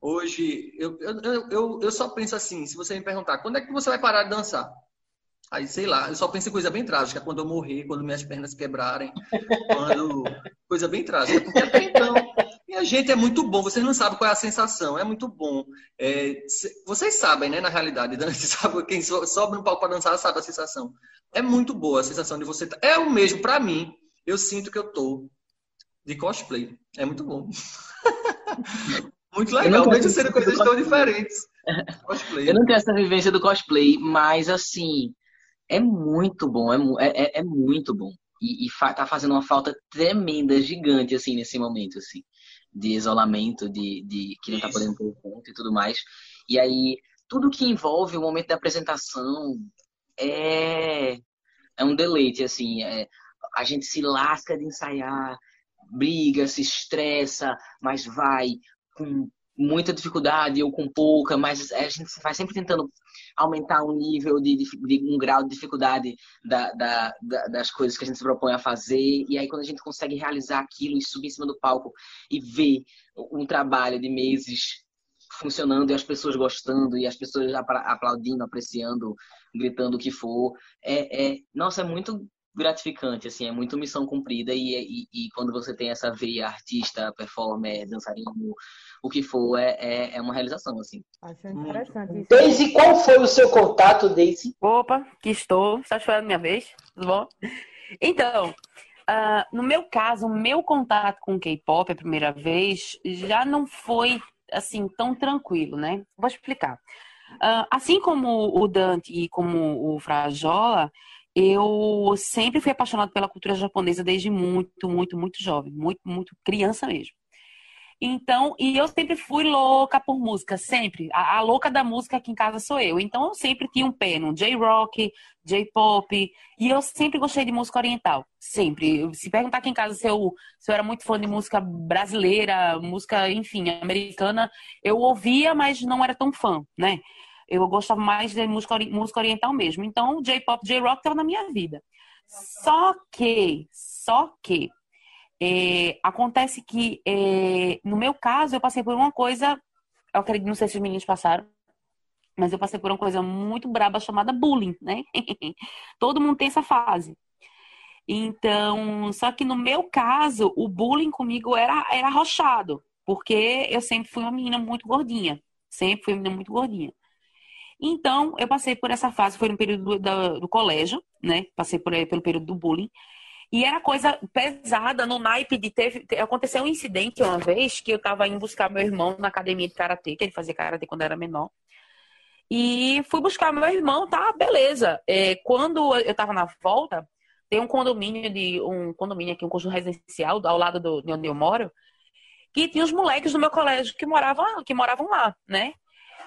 Hoje, eu, eu, eu, eu só penso assim, se você me perguntar, quando é que você vai parar de dançar? Aí, sei lá, eu só penso em coisa bem trágica, quando eu morrer, quando minhas pernas quebrarem, quando... coisa bem trágica. Porque até então, minha gente, é muito bom. Vocês não sabem qual é a sensação, é muito bom. É... Vocês sabem, né, na realidade, sabe, quem sobe no palco para dançar sabe a sensação. É muito boa a sensação de você. Tá, é o mesmo, para mim, eu sinto que eu tô de cosplay. É muito bom. muito legal, mesmo sendo coisas tão diferentes. Cosplay. Eu não tenho essa vivência do cosplay, mas assim, é muito bom, é, é, é, é muito bom. E, e fa tá fazendo uma falta tremenda, gigante, assim, nesse momento, assim. De isolamento, de, de que não está podendo ter ponto e tudo mais. E aí, tudo que envolve o momento da apresentação é, é um deleite, assim. É, a gente se lasca de ensaiar, briga, se estressa, mas vai com muita dificuldade ou com pouca, mas a gente vai sempre tentando aumentar o nível de, de, de um grau de dificuldade da, da, da, das coisas que a gente se propõe a fazer. E aí, quando a gente consegue realizar aquilo e subir em cima do palco e ver um trabalho de meses funcionando e as pessoas gostando e as pessoas aplaudindo, apreciando, gritando o que for, é, é nossa, é muito gratificante, assim, é muito missão cumprida e, e, e, quando você tem essa veia artista, performer, dançarino, o que for, é, é, é uma realização, assim. Acho interessante isso. Daisy, qual foi o seu contato, Daisy? Opa, que estou, está esperando minha vez, tudo bom? Então, uh, no meu caso, o meu contato com K-pop a primeira vez já não foi, assim, tão tranquilo, né? Vou explicar. Uh, assim como o Dante e como o Frajola, eu sempre fui apaixonado pela cultura japonesa desde muito, muito, muito jovem, muito, muito criança mesmo. Então, e eu sempre fui louca por música, sempre. A, a, louca da música aqui em casa sou eu. Então, eu sempre tinha um pé no J-rock, J-pop, e eu sempre gostei de música oriental. Sempre. Se perguntar aqui em casa se eu, se eu era muito fã de música brasileira, música, enfim, americana, eu ouvia, mas não era tão fã, né? Eu gostava mais de música, música oriental mesmo. Então, J-pop, J-rock estava na minha vida. Só que, só que, é, acontece que, é, no meu caso, eu passei por uma coisa, eu acredito, não sei se os meninos passaram, mas eu passei por uma coisa muito braba chamada bullying, né? Todo mundo tem essa fase. Então, só que no meu caso, o bullying comigo era, era arrochado, porque eu sempre fui uma menina muito gordinha. Sempre fui uma menina muito gordinha. Então, eu passei por essa fase, foi no período do, do, do colégio, né? Passei por, pelo período do bullying. E era coisa pesada no naipe de teve. Aconteceu um incidente uma vez que eu tava indo buscar meu irmão na academia de karatê, que ele fazia karatê quando era menor. E fui buscar meu irmão, tá, beleza. É, quando eu tava na volta, tem um condomínio de um condomínio aqui, um conjunto residencial ao lado do, de onde eu moro, que tinha os moleques do meu colégio que moravam, que moravam lá, né?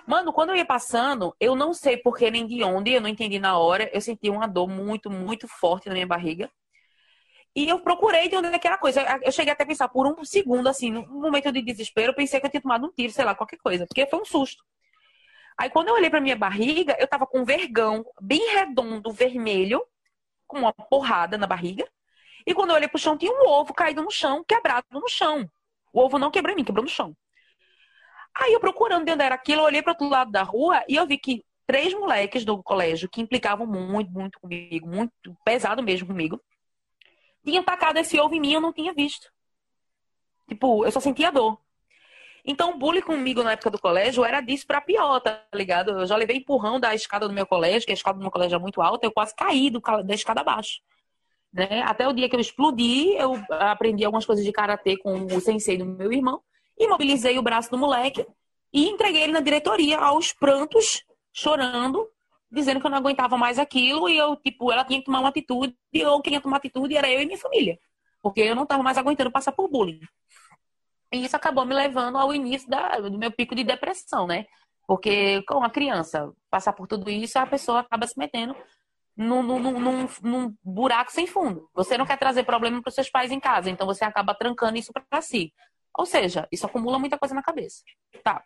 Mano, quando eu ia passando, eu não sei por que nem de onde, eu não entendi na hora, eu senti uma dor muito, muito forte na minha barriga. E eu procurei de onde é que era a coisa. Eu cheguei até a pensar por um segundo, assim, num momento de desespero, eu pensei que eu tinha tomado um tiro, sei lá, qualquer coisa, porque foi um susto. Aí quando eu olhei pra minha barriga, eu tava com um vergão bem redondo, vermelho, com uma porrada na barriga. E quando eu olhei pro chão, tinha um ovo caído no chão, quebrado no chão. O ovo não quebrou em mim, quebrou no chão. Aí eu procurando de onde era aquilo, eu olhei para outro lado da rua e eu vi que três moleques do colégio que implicavam muito, muito comigo, muito pesado mesmo comigo, tinham tacado esse ovo em mim eu não tinha visto. Tipo, eu só sentia dor. Então, o bullying comigo na época do colégio era disso pra pior, tá ligado? Eu já levei empurrão da escada do meu colégio, que a escada do meu colégio é muito alta, eu quase caí do, da escada abaixo. Né? Até o dia que eu explodi, eu aprendi algumas coisas de karatê com o sensei do meu irmão imobilizei o braço do moleque e entreguei ele na diretoria aos prantos, chorando, dizendo que eu não aguentava mais aquilo e eu, tipo, ela tinha que tomar uma atitude e eu queria tomar atitude era eu e minha família. Porque eu não estava mais aguentando passar por bullying. E isso acabou me levando ao início da, do meu pico de depressão, né? Porque com a criança passar por tudo isso, a pessoa acaba se metendo num, num, num, num buraco sem fundo. Você não quer trazer problema para os seus pais em casa, então você acaba trancando isso para si. Ou seja, isso acumula muita coisa na cabeça. Tá.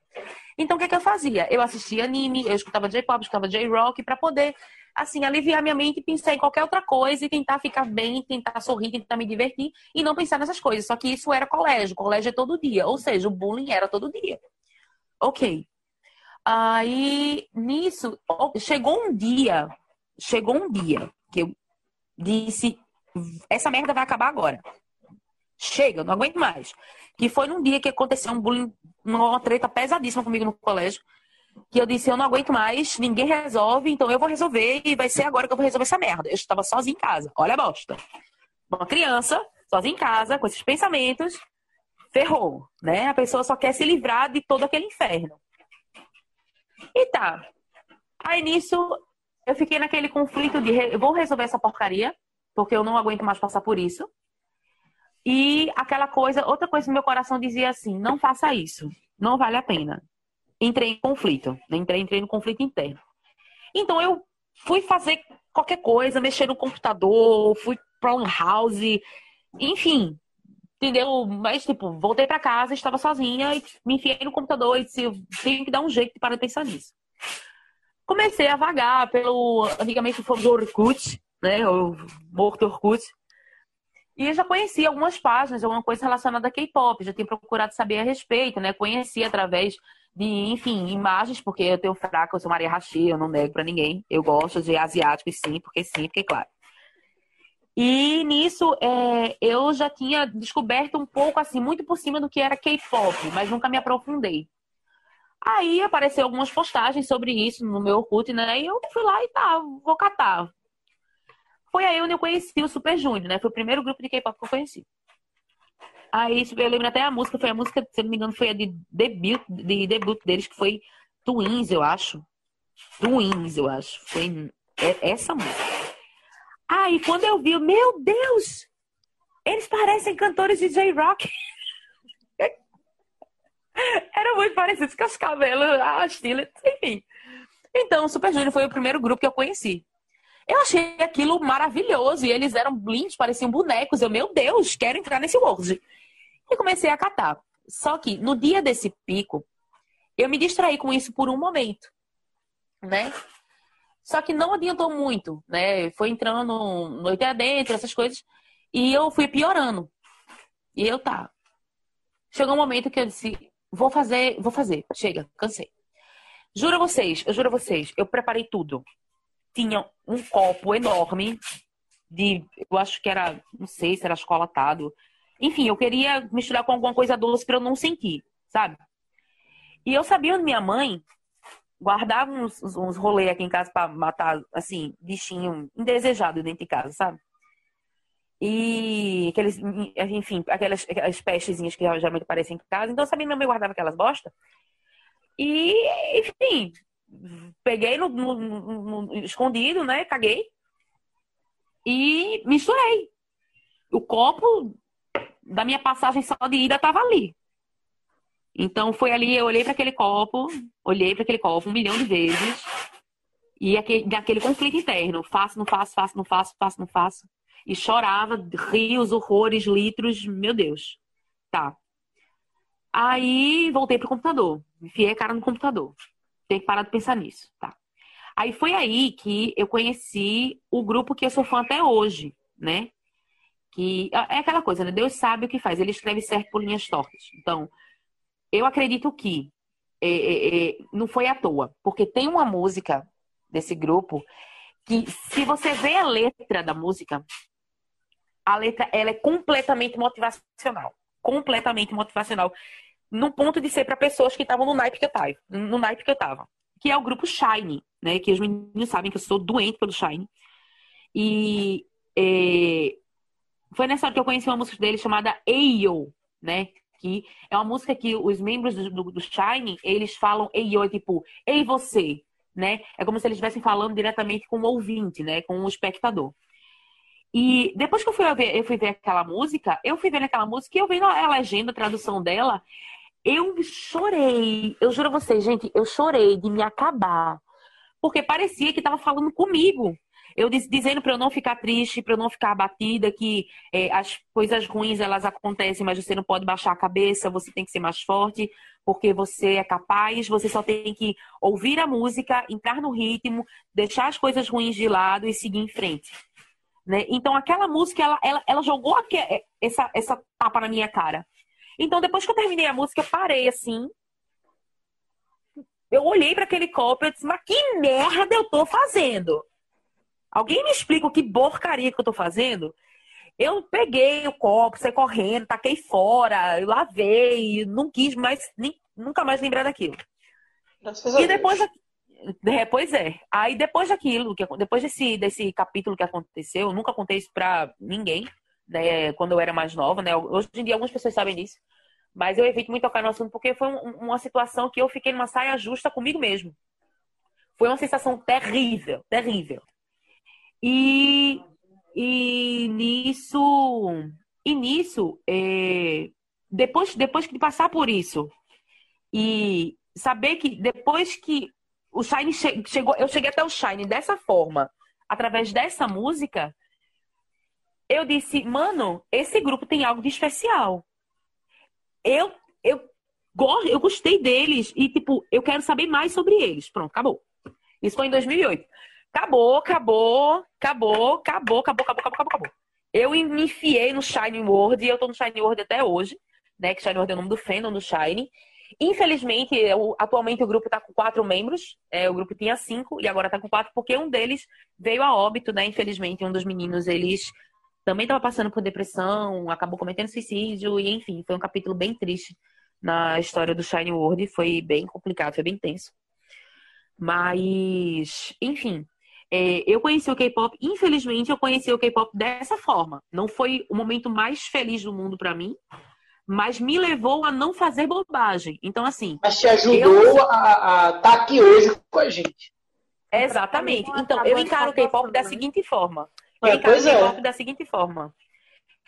Então, o que, é que eu fazia? Eu assistia anime, eu escutava J-pop, escutava J-rock, para poder, assim, aliviar minha mente e pensar em qualquer outra coisa e tentar ficar bem, tentar sorrir, tentar me divertir e não pensar nessas coisas. Só que isso era colégio, colégio é todo dia. Ou seja, o bullying era todo dia. Ok. Aí, nisso, chegou um dia, chegou um dia que eu disse: essa merda vai acabar agora. Chega, não aguento mais. Que foi num dia que aconteceu um bullying, uma treta pesadíssima comigo no colégio. Que eu disse, eu não aguento mais, ninguém resolve, então eu vou resolver e vai ser agora que eu vou resolver essa merda. Eu estava sozinha em casa. Olha a bosta. Uma criança, sozinha em casa, com esses pensamentos, ferrou, né? A pessoa só quer se livrar de todo aquele inferno. E tá. Aí nisso, eu fiquei naquele conflito de, eu vou resolver essa porcaria, porque eu não aguento mais passar por isso. E aquela coisa, outra coisa no meu coração dizia assim: não faça isso, não vale a pena. Entrei em conflito, né? entrei, entrei no conflito interno. Então eu fui fazer qualquer coisa, mexer no computador, fui para um house, enfim, entendeu? Mas, tipo, voltei para casa, estava sozinha, e me enfiei no computador e disse, tenho que dar um jeito para pensar nisso. Comecei a vagar pelo, antigamente foi o Orkut, né, o morto Orkut, e já conhecia algumas páginas, alguma coisa relacionada a K-pop, já tinha procurado saber a respeito, né, conheci através de, enfim, imagens, porque eu tenho fraca, eu sou Maria Rachi, eu não nego para ninguém, eu gosto de asiáticos sim, porque sim, porque claro. E nisso é, eu já tinha descoberto um pouco, assim, muito por cima do que era K-pop, mas nunca me aprofundei. Aí apareceu algumas postagens sobre isso no meu Orkut, né? E eu fui lá e tá, vou catar. Foi aí onde eu conheci o Super Junior, né? Foi o primeiro grupo de K-pop que eu conheci. Aí eu lembro até a música, foi a música, se não me engano, foi a de debut, de debut deles, que foi Twins, eu acho. Twins, eu acho. Foi essa música. Aí quando eu vi, meu Deus! Eles parecem cantores de J-Rock. Era muito parecido com os cabelos, a estilo, enfim. Então, o Super Junior foi o primeiro grupo que eu conheci. Eu achei aquilo maravilhoso e eles eram blinds, pareciam bonecos. Eu, meu Deus, quero entrar nesse world. E comecei a catar. Só que no dia desse pico, eu me distraí com isso por um momento, né? Só que não adiantou muito, né? Foi entrando noite adentro, essas coisas. E eu fui piorando. E eu tá. Chegou um momento que eu disse, vou fazer, vou fazer. Chega, cansei. Juro a vocês, eu juro a vocês, eu preparei tudo. Tinha um copo enorme de, eu acho que era, não sei se era chocolatado. Enfim, eu queria misturar com alguma coisa doce para eu não sentir, sabe? E eu sabia onde minha mãe guardava uns, uns rolês aqui em casa para matar, assim, bichinho indesejado dentro de casa, sabe? E aqueles, enfim, aquelas, aquelas pestezinhas que geralmente aparecem em casa. Então, sabia, minha mãe guardava aquelas bosta. E, enfim, peguei no, no, no, escondido, né? Caguei. E misturei. O copo da minha passagem só de ida tava ali. Então foi ali, eu olhei para aquele copo, olhei para aquele copo um milhão de vezes. E aquele, aquele conflito interno, faço, não faço, faço, não faço, faço, não faço. E chorava, rios, horrores, litros, meu Deus. Tá. Aí voltei pro computador. Enfiei a cara no computador. Tem que parar de pensar nisso. Tá. Aí foi aí que eu conheci o grupo que eu sou fã até hoje, né? Que é aquela coisa, né? Deus sabe o que faz. Ele escreve certo por linhas tortas. Então, eu acredito que é, é, é, não foi à toa, porque tem uma música desse grupo que, se você vê a letra da música, a letra ela é completamente motivacional, completamente motivacional, no ponto de ser para pessoas que estavam no naipe que eu tava, no naipe que eu tava, que é o grupo Shine, né? Que os meninos sabem que eu sou doente pelo Shine. E é, foi nessa hora que eu conheci uma música dele chamada Ayo, né? que é uma música que os membros do, do, Shine, eles falam ei oi, tipo, ei você, né? É como se eles estivessem falando diretamente com o ouvinte, né? Com o espectador. E depois que eu fui ver, eu fui ver aquela música, eu fui ver aquela música e eu vi a legenda, a tradução dela, eu chorei. Eu juro a vocês, gente, eu chorei de me acabar. Porque parecia que estava falando comigo eu dizendo para eu não ficar triste, para eu não ficar abatida, que é, as coisas ruins elas acontecem, mas você não pode baixar a cabeça, você tem que ser mais forte, porque você é capaz, você só tem que ouvir a música, entrar no ritmo, deixar as coisas ruins de lado e seguir em frente. Né? Então aquela música, ela, ela, ela jogou aqui, é, essa, essa tapa na minha cara. Então depois que eu terminei a música, eu parei assim, eu olhei para aquele copo e disse, mas que merda eu tô fazendo? Alguém me explica o que porcaria que eu tô fazendo? Eu peguei o copo, saí correndo, taquei fora, eu lavei, não quis mais, nem, nunca mais lembrar daquilo. E depois, depois é. Aí depois daquilo, depois desse, desse capítulo que aconteceu, eu nunca contei isso pra ninguém, né, quando eu era mais nova, né? Hoje em dia algumas pessoas sabem disso. Mas eu evito muito tocar no assunto porque foi um, uma situação que eu fiquei numa saia justa comigo mesmo. Foi uma sensação terrível, terrível. E, e nisso, E nisso, é, depois, depois de passar por isso e saber que depois que o Shine che chegou, eu cheguei até o Shine dessa forma, através dessa música, eu disse, mano, esse grupo tem algo de especial. Eu, eu, eu gostei deles e, tipo, eu quero saber mais sobre eles. Pronto, acabou. Isso foi em 2008. Acabou, acabou, acabou, acabou, acabou, acabou, acabou, acabou. Eu me enfiei no Shine World e eu tô no Shine World até hoje, né? Que Shine World é o nome do fandom do Shine. Infelizmente, eu, atualmente o grupo está com quatro membros. É, o grupo tinha cinco e agora está com quatro, porque um deles veio a óbito, né? Infelizmente, um dos meninos, eles também estava passando por depressão, acabou cometendo suicídio, e enfim, foi um capítulo bem triste na história do Shine World. Foi bem complicado, foi bem tenso. Mas, enfim, é, eu conheci o K-pop, infelizmente, eu conheci o K-pop dessa forma. Não foi o momento mais feliz do mundo para mim, mas me levou a não fazer bobagem. Então, assim. Mas te ajudou eu... a estar tá aqui hoje com a gente. Exatamente. Então, eu encaro o K-pop da seguinte forma. Eu é, encaro o é. da seguinte forma.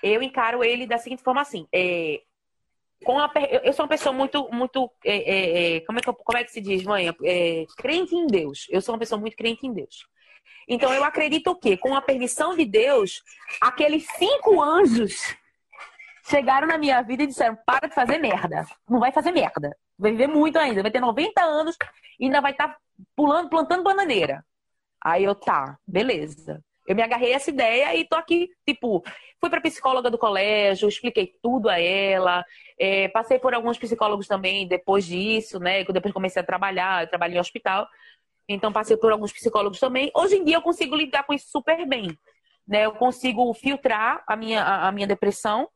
Eu encaro ele da seguinte forma assim. É, com a, eu sou uma pessoa muito, muito. É, é, é, como, é que, como é que se diz, mãe? crente em Deus. Eu sou uma pessoa muito crente em Deus. Então eu acredito o quê? Com a permissão de Deus, aqueles cinco anjos chegaram na minha vida e disseram: para de fazer merda. Não vai fazer merda. Vai viver muito ainda. Vai ter 90 anos e ainda vai estar tá pulando, plantando bananeira. Aí eu, tá, beleza. Eu me agarrei a essa ideia e tô aqui, tipo, fui pra psicóloga do colégio, expliquei tudo a ela. É, passei por alguns psicólogos também depois disso, né? Depois comecei a trabalhar, eu trabalhei em hospital. Então passei por alguns psicólogos também. Hoje em dia eu consigo lidar com isso super bem. Né? Eu consigo filtrar a minha, a, a minha depressão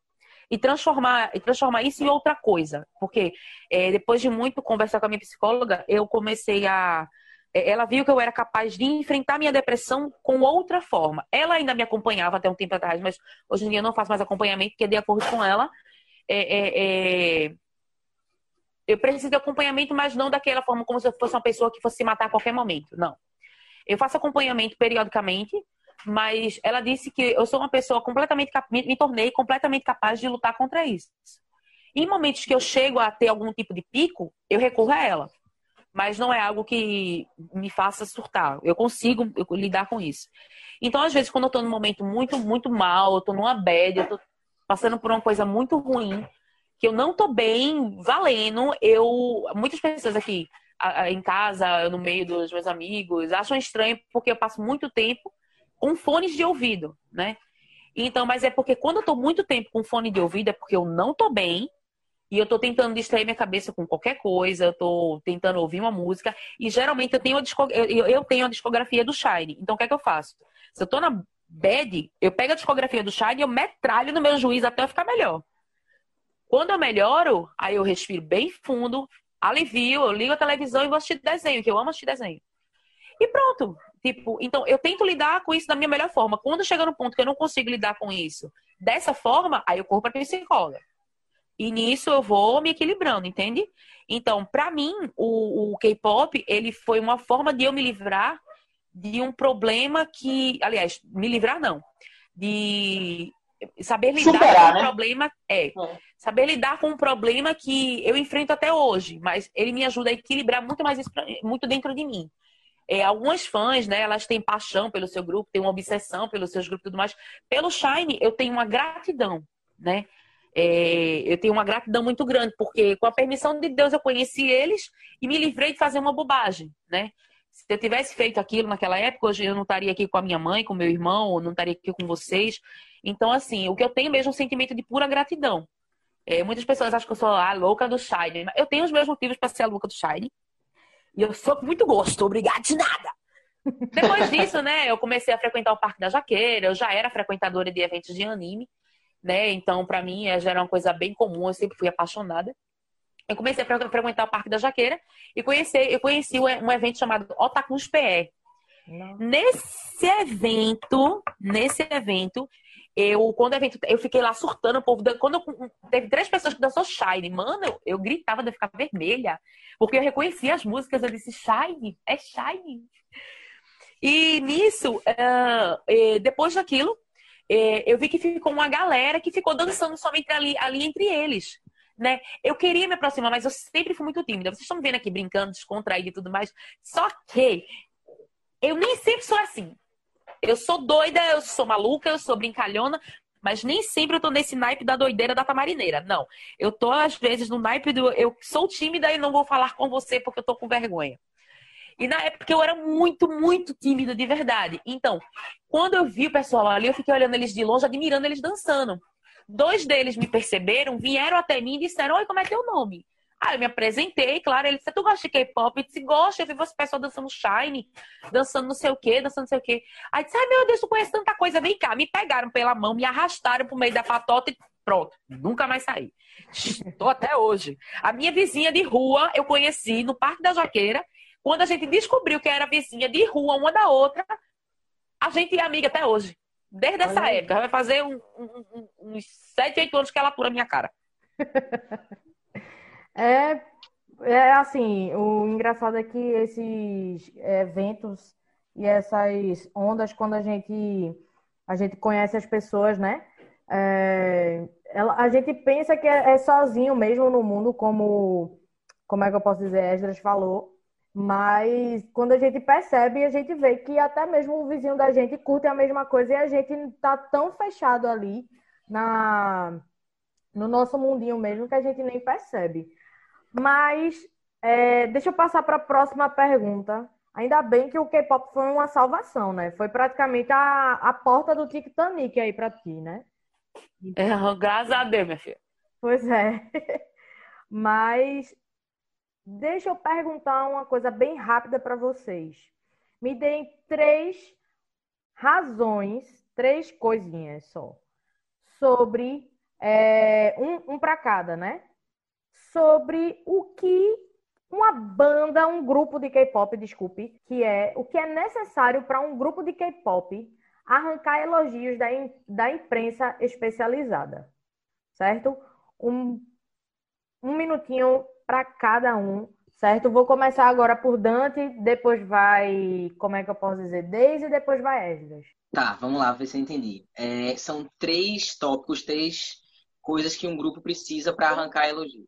e transformar, e transformar isso em outra coisa. Porque é, depois de muito conversar com a minha psicóloga, eu comecei a. É, ela viu que eu era capaz de enfrentar minha depressão com outra forma. Ela ainda me acompanhava até um tempo atrás, mas hoje em dia eu não faço mais acompanhamento, porque de acordo com ela, é, é, é, eu preciso de acompanhamento, mas não daquela forma como se eu fosse uma pessoa que fosse se matar a qualquer momento. Não. Eu faço acompanhamento periodicamente, mas ela disse que eu sou uma pessoa completamente me, me tornei completamente capaz de lutar contra isso. Em momentos que eu chego a ter algum tipo de pico, eu recorro a ela. Mas não é algo que me faça surtar. Eu consigo lidar com isso. Então, às vezes, quando eu tô num momento muito, muito mal, eu tô numa bad, eu tô passando por uma coisa muito ruim, que eu não tô bem valendo, eu. Muitas pessoas aqui em casa, no meio dos meus amigos, acham estranho porque eu passo muito tempo com fones de ouvido, né? Então, mas é porque quando eu tô muito tempo com fone de ouvido é porque eu não tô bem e eu tô tentando distrair minha cabeça com qualquer coisa, eu tô tentando ouvir uma música e geralmente eu tenho a, eu tenho a discografia do Shine. Então, o que é que eu faço? Se eu tô na bad, eu pego a discografia do Shine e eu metralho no meu juiz até eu ficar melhor. Quando eu melhoro, aí eu respiro bem fundo, alivio, eu ligo a televisão e vou assistir desenho, que eu amo assistir desenho. E pronto. Tipo, então eu tento lidar com isso da minha melhor forma. Quando chega no ponto que eu não consigo lidar com isso dessa forma, aí eu corro para psicóloga. E nisso eu vou me equilibrando, entende? Então, para mim, o, o K-pop, ele foi uma forma de eu me livrar de um problema que, aliás, me livrar não, de saber lidar Superar, com né? um problema é, é, saber lidar com um problema que eu enfrento até hoje, mas ele me ajuda a equilibrar muito mais isso muito dentro de mim. É, algumas fãs, né, elas têm paixão pelo seu grupo, têm uma obsessão pelos seus grupos e tudo mais. Pelo Shine, eu tenho uma gratidão, né? É, eu tenho uma gratidão muito grande, porque com a permissão de Deus eu conheci eles e me livrei de fazer uma bobagem, né? Se eu tivesse feito aquilo naquela época, hoje eu não estaria aqui com a minha mãe, com meu irmão, ou não estaria aqui com vocês. Então, assim, o que eu tenho mesmo é um sentimento de pura gratidão. É, muitas pessoas acham que eu sou a louca do Shine. Eu tenho os meus motivos para ser a louca do Shine. E eu sou com muito gosto, obrigada de nada. Depois disso, né, eu comecei a frequentar o Parque da Jaqueira, eu já era frequentadora de eventos de anime, né? Então, para mim, já era uma coisa bem comum, eu sempre fui apaixonada. Eu comecei a frequentar o Parque da Jaqueira e conheci, eu conheci um evento chamado Otakus PE. Nesse evento, nesse evento, eu, quando o evento, eu fiquei lá surtando, o povo, quando eu, teve três pessoas que dançou Shine, mano, eu, eu gritava de ficar vermelha, porque eu reconhecia as músicas, eu disse, Shine, é Shine. E nisso, uh, depois daquilo, é, eu vi que ficou uma galera que ficou dançando somente ali, ali entre eles. Né? Eu queria me aproximar, mas eu sempre fui muito tímida. Vocês estão me vendo aqui brincando, descontraída e tudo mais. Só que eu nem sempre sou assim. Eu sou doida, eu sou maluca, eu sou brincalhona, mas nem sempre eu tô nesse naipe da doideira da tamarineira. Não. Eu tô, às vezes, no naipe do eu sou tímida e não vou falar com você porque eu tô com vergonha. E na época eu era muito, muito tímida de verdade. Então, quando eu vi o pessoal ali, eu fiquei olhando eles de longe, admirando eles dançando. Dois deles me perceberam, vieram até mim e disseram: Oi, como é teu nome? Aí eu me apresentei, claro, ele disse, tu gosta de K-pop? Eu disse, gosta, eu vi você pessoal dançando Shine, dançando não sei o quê, dançando não sei o quê. Aí disse, ai meu Deus, tu conhece tanta coisa, vem cá. Me pegaram pela mão, me arrastaram pro meio da patota e pronto, nunca mais saí. Estou até hoje. A minha vizinha de rua eu conheci no Parque da Jaqueira. Quando a gente descobriu que era vizinha de rua uma da outra, a gente é amiga até hoje. Desde essa época. Vai fazer um, um, um, uns 7, 8 anos que ela atura a minha cara. É, é assim, o engraçado é que esses eventos e essas ondas, quando a gente, a gente conhece as pessoas, né? É, ela, a gente pensa que é, é, sozinho mesmo no mundo, como, como é que eu posso dizer, Esdras falou. Mas quando a gente percebe, a gente vê que até mesmo o vizinho da gente curte a mesma coisa e a gente tá tão fechado ali na, no nosso mundinho mesmo que a gente nem percebe. Mas é, deixa eu passar para a próxima pergunta. Ainda bem que o K-pop foi uma salvação, né? Foi praticamente a, a porta do Titanic aí para ti, né? É, graças a Deus, minha filha. Pois é. Mas deixa eu perguntar uma coisa bem rápida para vocês. Me deem três razões, três coisinhas só, sobre é, um, um para cada, né? sobre o que uma banda, um grupo de K-pop, desculpe, que é o que é necessário para um grupo de K-pop arrancar elogios da, da imprensa especializada, certo? Um, um minutinho para cada um, certo? Vou começar agora por Dante, depois vai, como é que eu posso dizer, Daisy, e depois vai Esdras. Tá, vamos lá, ver se eu entendi. É, são três tópicos, três coisas que um grupo precisa para arrancar elogios.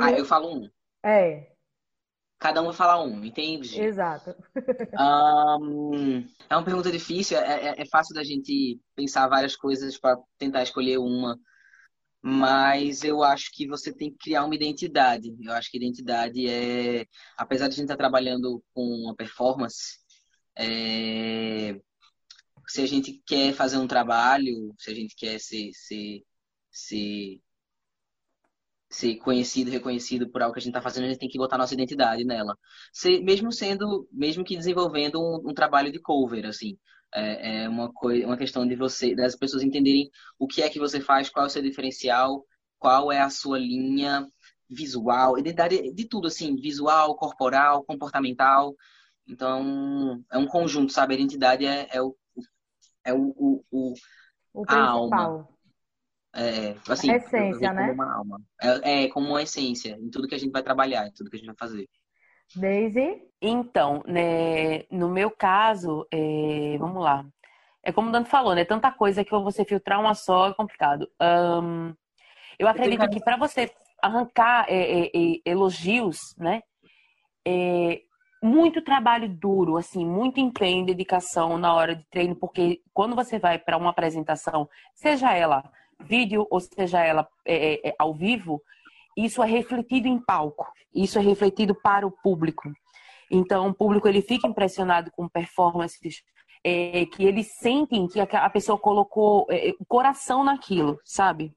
Ah, eu falo um. É. Cada um vai falar um, entende? Exato. Um, é uma pergunta difícil, é, é, é fácil da gente pensar várias coisas para tentar escolher uma, mas eu acho que você tem que criar uma identidade. Eu acho que identidade é, apesar de a gente estar trabalhando com uma performance, é, se a gente quer fazer um trabalho, se a gente quer ser, ser, ser ser conhecido, reconhecido por algo que a gente está fazendo, a gente tem que botar nossa identidade nela. Se, mesmo sendo, mesmo que desenvolvendo um, um trabalho de cover, assim, é, é uma, coisa, uma questão de você, das pessoas entenderem o que é que você faz, qual é o seu diferencial, qual é a sua linha visual, identidade de tudo, assim, visual, corporal, comportamental. Então, é um conjunto, sabe? A identidade é, é o, é o, o, o, o a alma. É, assim, a essência, né? Como uma alma. É, é, como uma essência em tudo que a gente vai trabalhar, em tudo que a gente vai fazer. Daisy? Então, né, no meu caso, é, vamos lá. É como o Dante falou, né? Tanta coisa que você filtrar uma só é complicado. Um, eu acredito que para você arrancar é, é, é, elogios, né? É, muito trabalho duro, assim, muito empenho, dedicação na hora de treino, porque quando você vai para uma apresentação, seja ela vídeo, ou seja ela é, ao vivo, isso é refletido em palco, isso é refletido para o público. Então, o público ele fica impressionado com performances é, que eles sentem que a pessoa colocou é, o coração naquilo, sabe?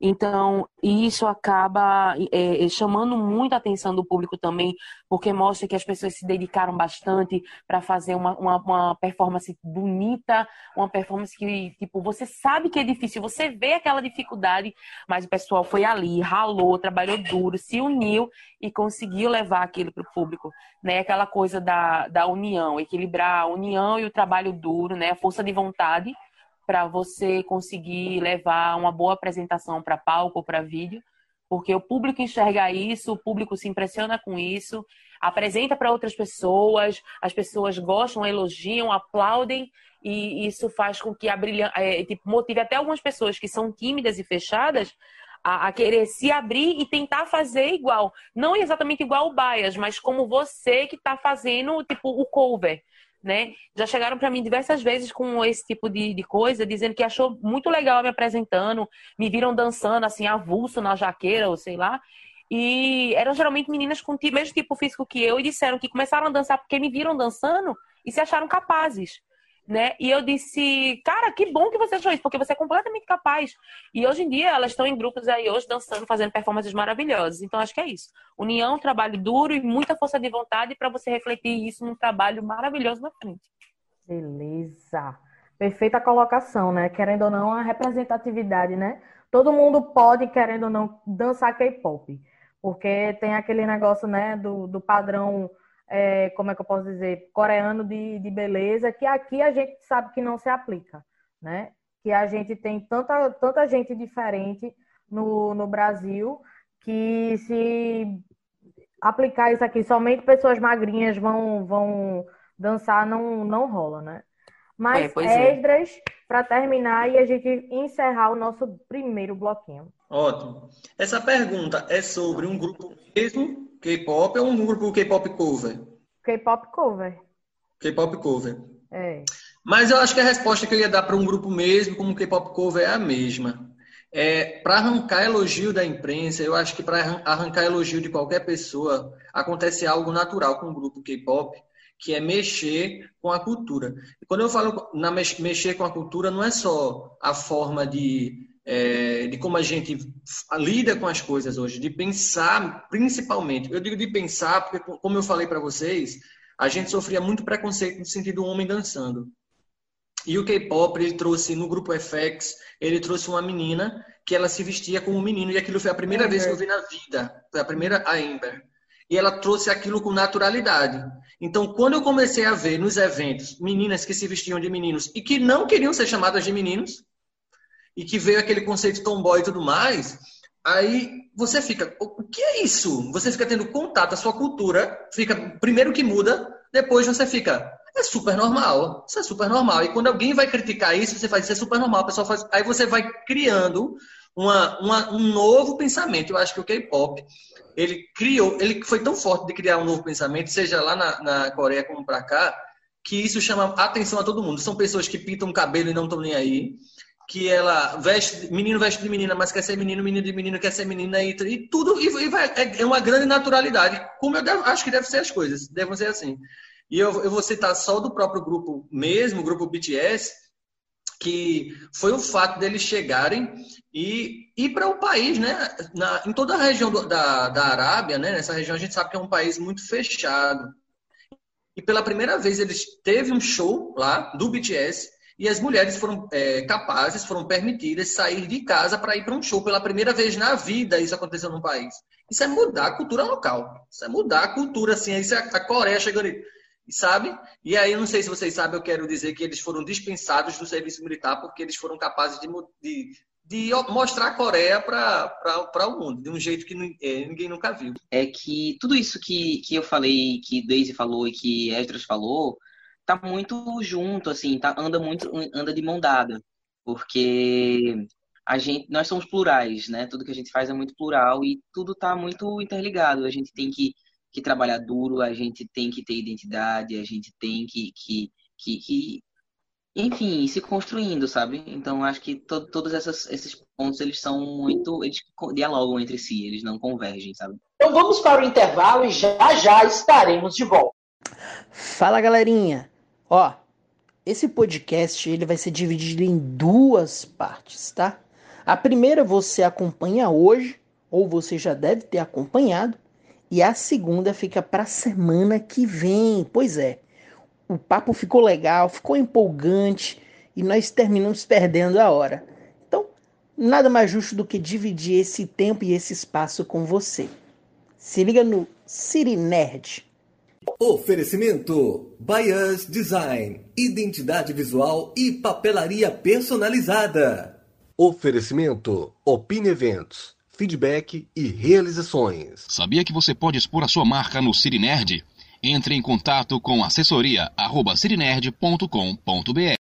Então, isso acaba é, é, chamando muito a atenção do público também, porque mostra que as pessoas se dedicaram bastante para fazer uma, uma, uma, performance bonita, uma performance que, tipo, você sabe que é difícil, você vê aquela dificuldade, mas o pessoal foi ali, ralou, trabalhou duro, se uniu e conseguiu levar aquilo para o público, né? Aquela coisa da, da união, equilibrar a união e o trabalho duro, né? A força de vontade para você conseguir levar uma boa apresentação para palco ou para vídeo, porque o público enxerga isso, o público se impressiona com isso, apresenta para outras pessoas, as pessoas gostam, elogiam, aplaudem e isso faz com que a é, tipo, motive até algumas pessoas que são tímidas e fechadas a, a, querer se abrir e tentar fazer igual. Não exatamente igual o Bias, mas como você que está fazendo, tipo, o cover. Né? Já chegaram para mim diversas vezes com esse tipo de, de, coisa, dizendo que achou muito legal me apresentando, me viram dançando assim, avulso na jaqueira, ou sei lá. E eram geralmente meninas com o mesmo tipo físico que eu e disseram que começaram a dançar porque me viram dançando e se acharam capazes né? E eu disse, cara, que bom que você achou isso, porque você é completamente capaz. E hoje em dia elas estão em grupos aí hoje dançando, fazendo performances maravilhosas. Então acho que é isso. União, trabalho duro e muita força de vontade para você refletir isso num trabalho maravilhoso na frente. Beleza. Perfeita colocação, né? Querendo ou não, a representatividade, né? Todo mundo pode, querendo ou não, dançar K-pop. Porque tem aquele negócio, né, do, do padrão é, como é que eu posso dizer, coreano de, de beleza, que aqui a gente sabe que não se aplica, né? Que a gente tem tanta, tanta gente diferente no, no Brasil que se aplicar isso aqui, somente pessoas magrinhas vão, vão dançar, não, não rola, né? Mas, é, Esdras, é. para terminar e a gente encerrar o nosso primeiro bloquinho. Ótimo. Essa pergunta é sobre um grupo mesmo K-pop ou um grupo K-pop cover? K-pop cover. K-pop cover. É. Mas eu acho que a resposta que eu ia dar para um grupo mesmo, como K-pop cover, é a mesma. É, para arrancar elogio da imprensa, eu acho que para arrancar elogio de qualquer pessoa, acontece algo natural com o grupo K-pop, que é mexer com a cultura. E quando eu falo na mexer com a cultura, não é só a forma de é, de como a gente lida com as coisas hoje, de pensar principalmente. Eu digo de pensar porque, como eu falei para vocês, a gente sofria muito preconceito no sentido do homem dançando. E o K-pop, ele trouxe no grupo FX, ele trouxe uma menina que ela se vestia como um menino, e aquilo foi a primeira uhum. vez que eu vi na vida. Foi a primeira, a Amber. E ela trouxe aquilo com naturalidade. Então, quando eu comecei a ver nos eventos meninas que se vestiam de meninos e que não queriam ser chamadas de meninos, e que veio aquele conceito tomboy e tudo mais, aí você fica, o que é isso? Você fica tendo contato, a sua cultura fica, primeiro que muda, depois você fica, é super normal, isso é super normal. E quando alguém vai criticar isso, você faz, isso é super normal, pessoal faz, aí você vai criando uma, uma, um novo pensamento. Eu acho que o K-pop, ele criou, ele foi tão forte de criar um novo pensamento, seja lá na, na Coreia como para cá, que isso chama atenção a todo mundo. São pessoas que pintam o cabelo e não estão nem aí que ela veste, menino veste de menina, mas quer ser menino, menino de menino quer ser menina, e, e tudo, e, e vai, é, é, uma grande naturalidade, como eu devo, acho que deve ser as coisas, devem ser assim. E eu, eu vou citar só do próprio grupo mesmo, o grupo BTS, que foi o fato deles chegarem e ir para o país, né? Na, em toda a região do, da, da Arábia, né? Nessa região a gente sabe que é um país muito fechado. E pela primeira vez eles teve um show lá do BTS e as mulheres foram é, capazes, foram permitidas sair de casa para ir para um show pela primeira vez na vida. Isso aconteceu no país. Isso é mudar a cultura local. Isso é mudar a cultura, assim. Isso é a Coreia chegando, sabe? E aí, eu não sei se vocês sabem, eu quero dizer que eles foram dispensados do serviço militar porque eles foram capazes de, de, de mostrar a Coreia para o mundo, de um jeito que é, ninguém nunca viu. É que tudo isso que, que eu falei, que Daisy falou e que Esdras falou, tá muito junto, assim, tá, anda muito, anda de mão dada, porque a gente, nós somos plurais, né? Tudo que a gente faz é muito plural e tudo tá muito interligado. A gente tem que, que trabalhar duro, a gente tem que ter identidade, a gente tem que, que, que, que enfim, se construindo, sabe? Então acho que to, todos essas, esses pontos eles são muito, eles dialogam entre si, eles não convergem, sabe? Então vamos para o intervalo e já já estaremos de volta. Fala galerinha, Ó, esse podcast ele vai ser dividido em duas partes, tá? A primeira você acompanha hoje, ou você já deve ter acompanhado, e a segunda fica para semana que vem. Pois é, o papo ficou legal, ficou empolgante e nós terminamos perdendo a hora. Então, nada mais justo do que dividir esse tempo e esse espaço com você. Se liga no City Nerd. Oferecimento: Bias Design, identidade visual e papelaria personalizada. Oferecimento: Opine Eventos, feedback e realizações. Sabia que você pode expor a sua marca no Cirinerd? Entre em contato com assessoria@cirinerd.com.br.